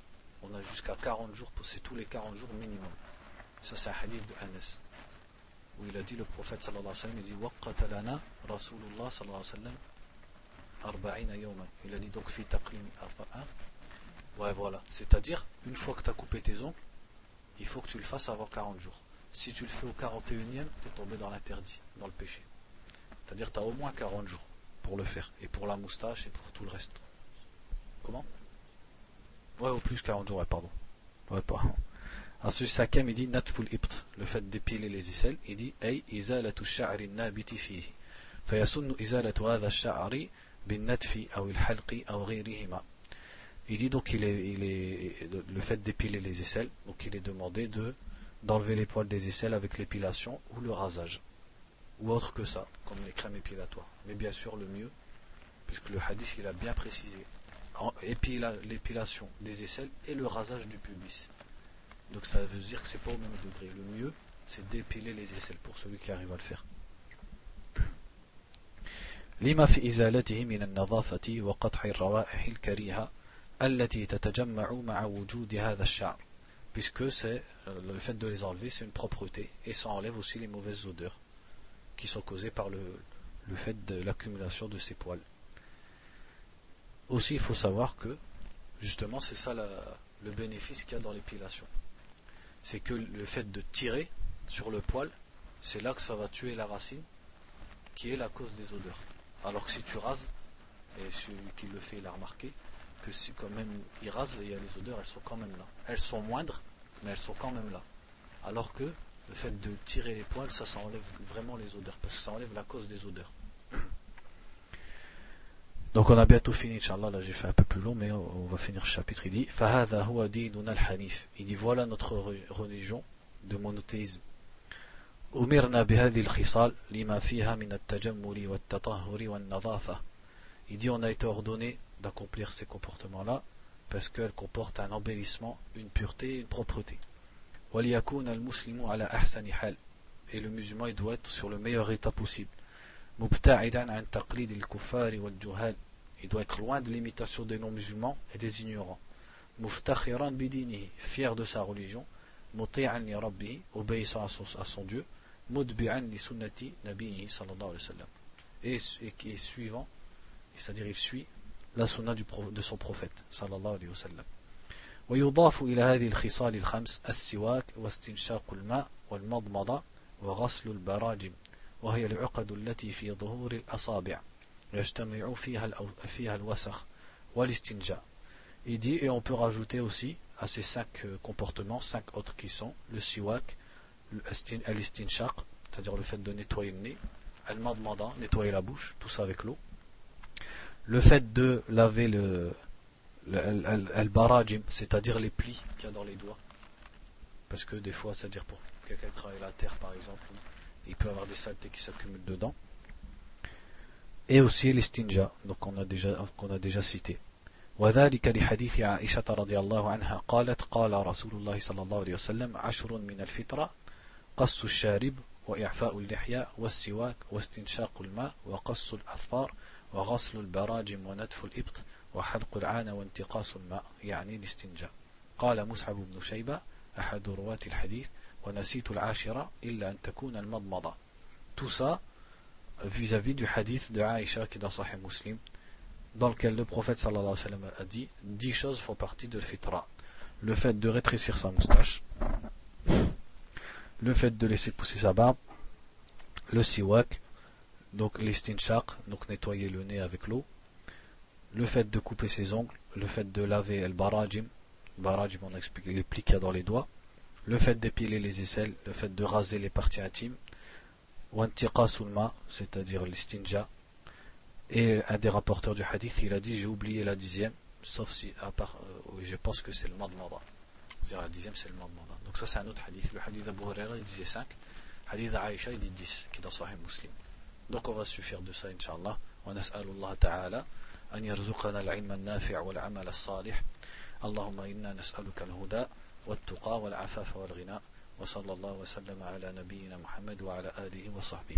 on a jusqu'à 40 jours, c'est tous les 40 jours minimum. Ça, c'est un hadith de Anas. où il a dit le prophète sallallahu alayhi wa sallam, il dit sallallahu alayhi. Il a dit donc Ouais, voilà. C'est-à-dire, une fois que tu as coupé tes ongles, il faut que tu le fasses avant 40 jours. Si tu le fais au 41e, tu es tombé dans l'interdit, dans le péché. C'est-à-dire que tu as au moins 40 jours pour le faire, et pour la moustache et pour tout le reste. Comment? Ouais, au plus 40 jours, ouais, pardon. Ouais, pas. Ensuite, Sakem, il dit Natful ibt, le fait d'épiler les aisselles, il dit izalatu sha'ri nabiti fihi. Fayasunnu izalatu hadha bin natfi aw il halqi. Il dit donc il est, le fait d'épiler les aisselles, donc il est demandé de d'enlever les poils des aisselles avec l'épilation ou le rasage, ou autre que ça, comme les crèmes épilatoires. Mais bien sûr le mieux, puisque le hadith il a bien précisé, l'épilation des aisselles et le rasage du pubis. Donc ça veut dire que c'est pas au même degré. Le mieux, c'est d'épiler les aisselles pour celui qui arrive à le faire. لما في إزالته من النظافة وقطع الروائح الكريهة puisque c'est le fait de les enlever c'est une propreté et ça enlève aussi les mauvaises odeurs qui sont causées par le, le fait de l'accumulation de ces poils. Aussi il faut savoir que justement c'est ça le bénéfice qu'il y a dans l'épilation. C'est que le fait de tirer sur le poil c'est là que ça va tuer la racine qui est la cause des odeurs. Alors que si tu rases et celui qui le fait il a remarqué que si quand même il rase, il y a les odeurs, elles sont quand même là. Elles sont moindres, mais elles sont quand même là. Alors que le fait de tirer les poils, ça, ça enlève vraiment les odeurs, parce que ça enlève la cause des odeurs. Donc on a bientôt fini, Inch'Allah, là j'ai fait un peu plus long, mais on va finir le chapitre. Il dit, Il dit, voilà notre religion de monothéisme. Il dit, on a été ordonné d'accomplir ces comportements-là parce qu'elles comportent un embellissement, une pureté et une propreté. Et le musulman il doit être sur le meilleur état possible. Il doit être loin de l'imitation des non-musulmans et des ignorants. fier de sa religion, obéissant à son, à son Dieu, et, et est suivant, c'est-à-dire il suit la sunna du, de son prophète sallallahu alayhi wa sallam. ويضاف إلى هذه الخصال الخمس السواك واستنشاق الماء والمضمضة وغسل البراجم وهي العقد التي في ظهور الأصابع يجتمع فيها فيها الوسخ والاستنجاء. Il dit et on peut rajouter aussi à ces cinq euh, comportements cinq autres qui sont le siwak, l'istinshaq, c'est-à-dire le fait de nettoyer le nez, al-madmada, nettoyer la bouche, tout ça avec l'eau, le fait de laver le, barajim, c'est-à-dire les plis qu'il y a dans les doigts. Parce que des fois, c'est-à-dire pour quelqu'un qui travaille la terre par exemple, il peut avoir des saletés qui s'accumulent dedans. Et aussi l'estinja, donc on a déjà, qu'on a déjà cité. وذلك لحديث عائشة رضي الله عنها قالت قال رسول الله صلى الله عليه وسلم عشر من الفطرة قص الشارب وإعفاء اللحية والسواك واستنشاق الماء وقص الأظفار وغسل البراجم ونتف الإبط وحلق العان وانتقاص الماء يعني الاستنجاء. قال مصعب بن شيبة أحد رواة الحديث ونسيت العاشرة إلا أن تكون المضمضة. تسا في زفي دو حديث دو عائشة كده صحيح مسلم dans lequel le prophète صلى الله عليه وسلم a dit 10 choses font partie de الفطرة le fait de rétrécir sa moustache le fait de laisser pousser sa barbe le siwak donc l'istinshaq, donc nettoyer le nez avec l'eau, le fait de couper ses ongles, le fait de laver el barajim, barajim on a expliqué les plis qu'il y a dans les doigts, le fait d'épiler les aisselles, le fait de raser les parties intimes, sulma, c'est-à-dire l'istinja, et un des rapporteurs du hadith, il a dit j'ai oublié la dixième, sauf si, à part, euh, je pense que c'est le madmada. C'est-à-dire la dixième c'est le madmada. Donc ça c'est un autre hadith. Le hadith d'Abu Huraira il disait 5, hadith d'Aïcha il dit 10, qui est dans Sahih Muslim. Donc on va suffire de ça, Inch'Allah. ونسأل الله تعالى أن يرزقنا العلم النافع والعمل الصالح اللهم إنا نسألك الهدى والتقى والعفاف والغنى وصلى الله وسلم على نبينا محمد وعلى آله وصحبه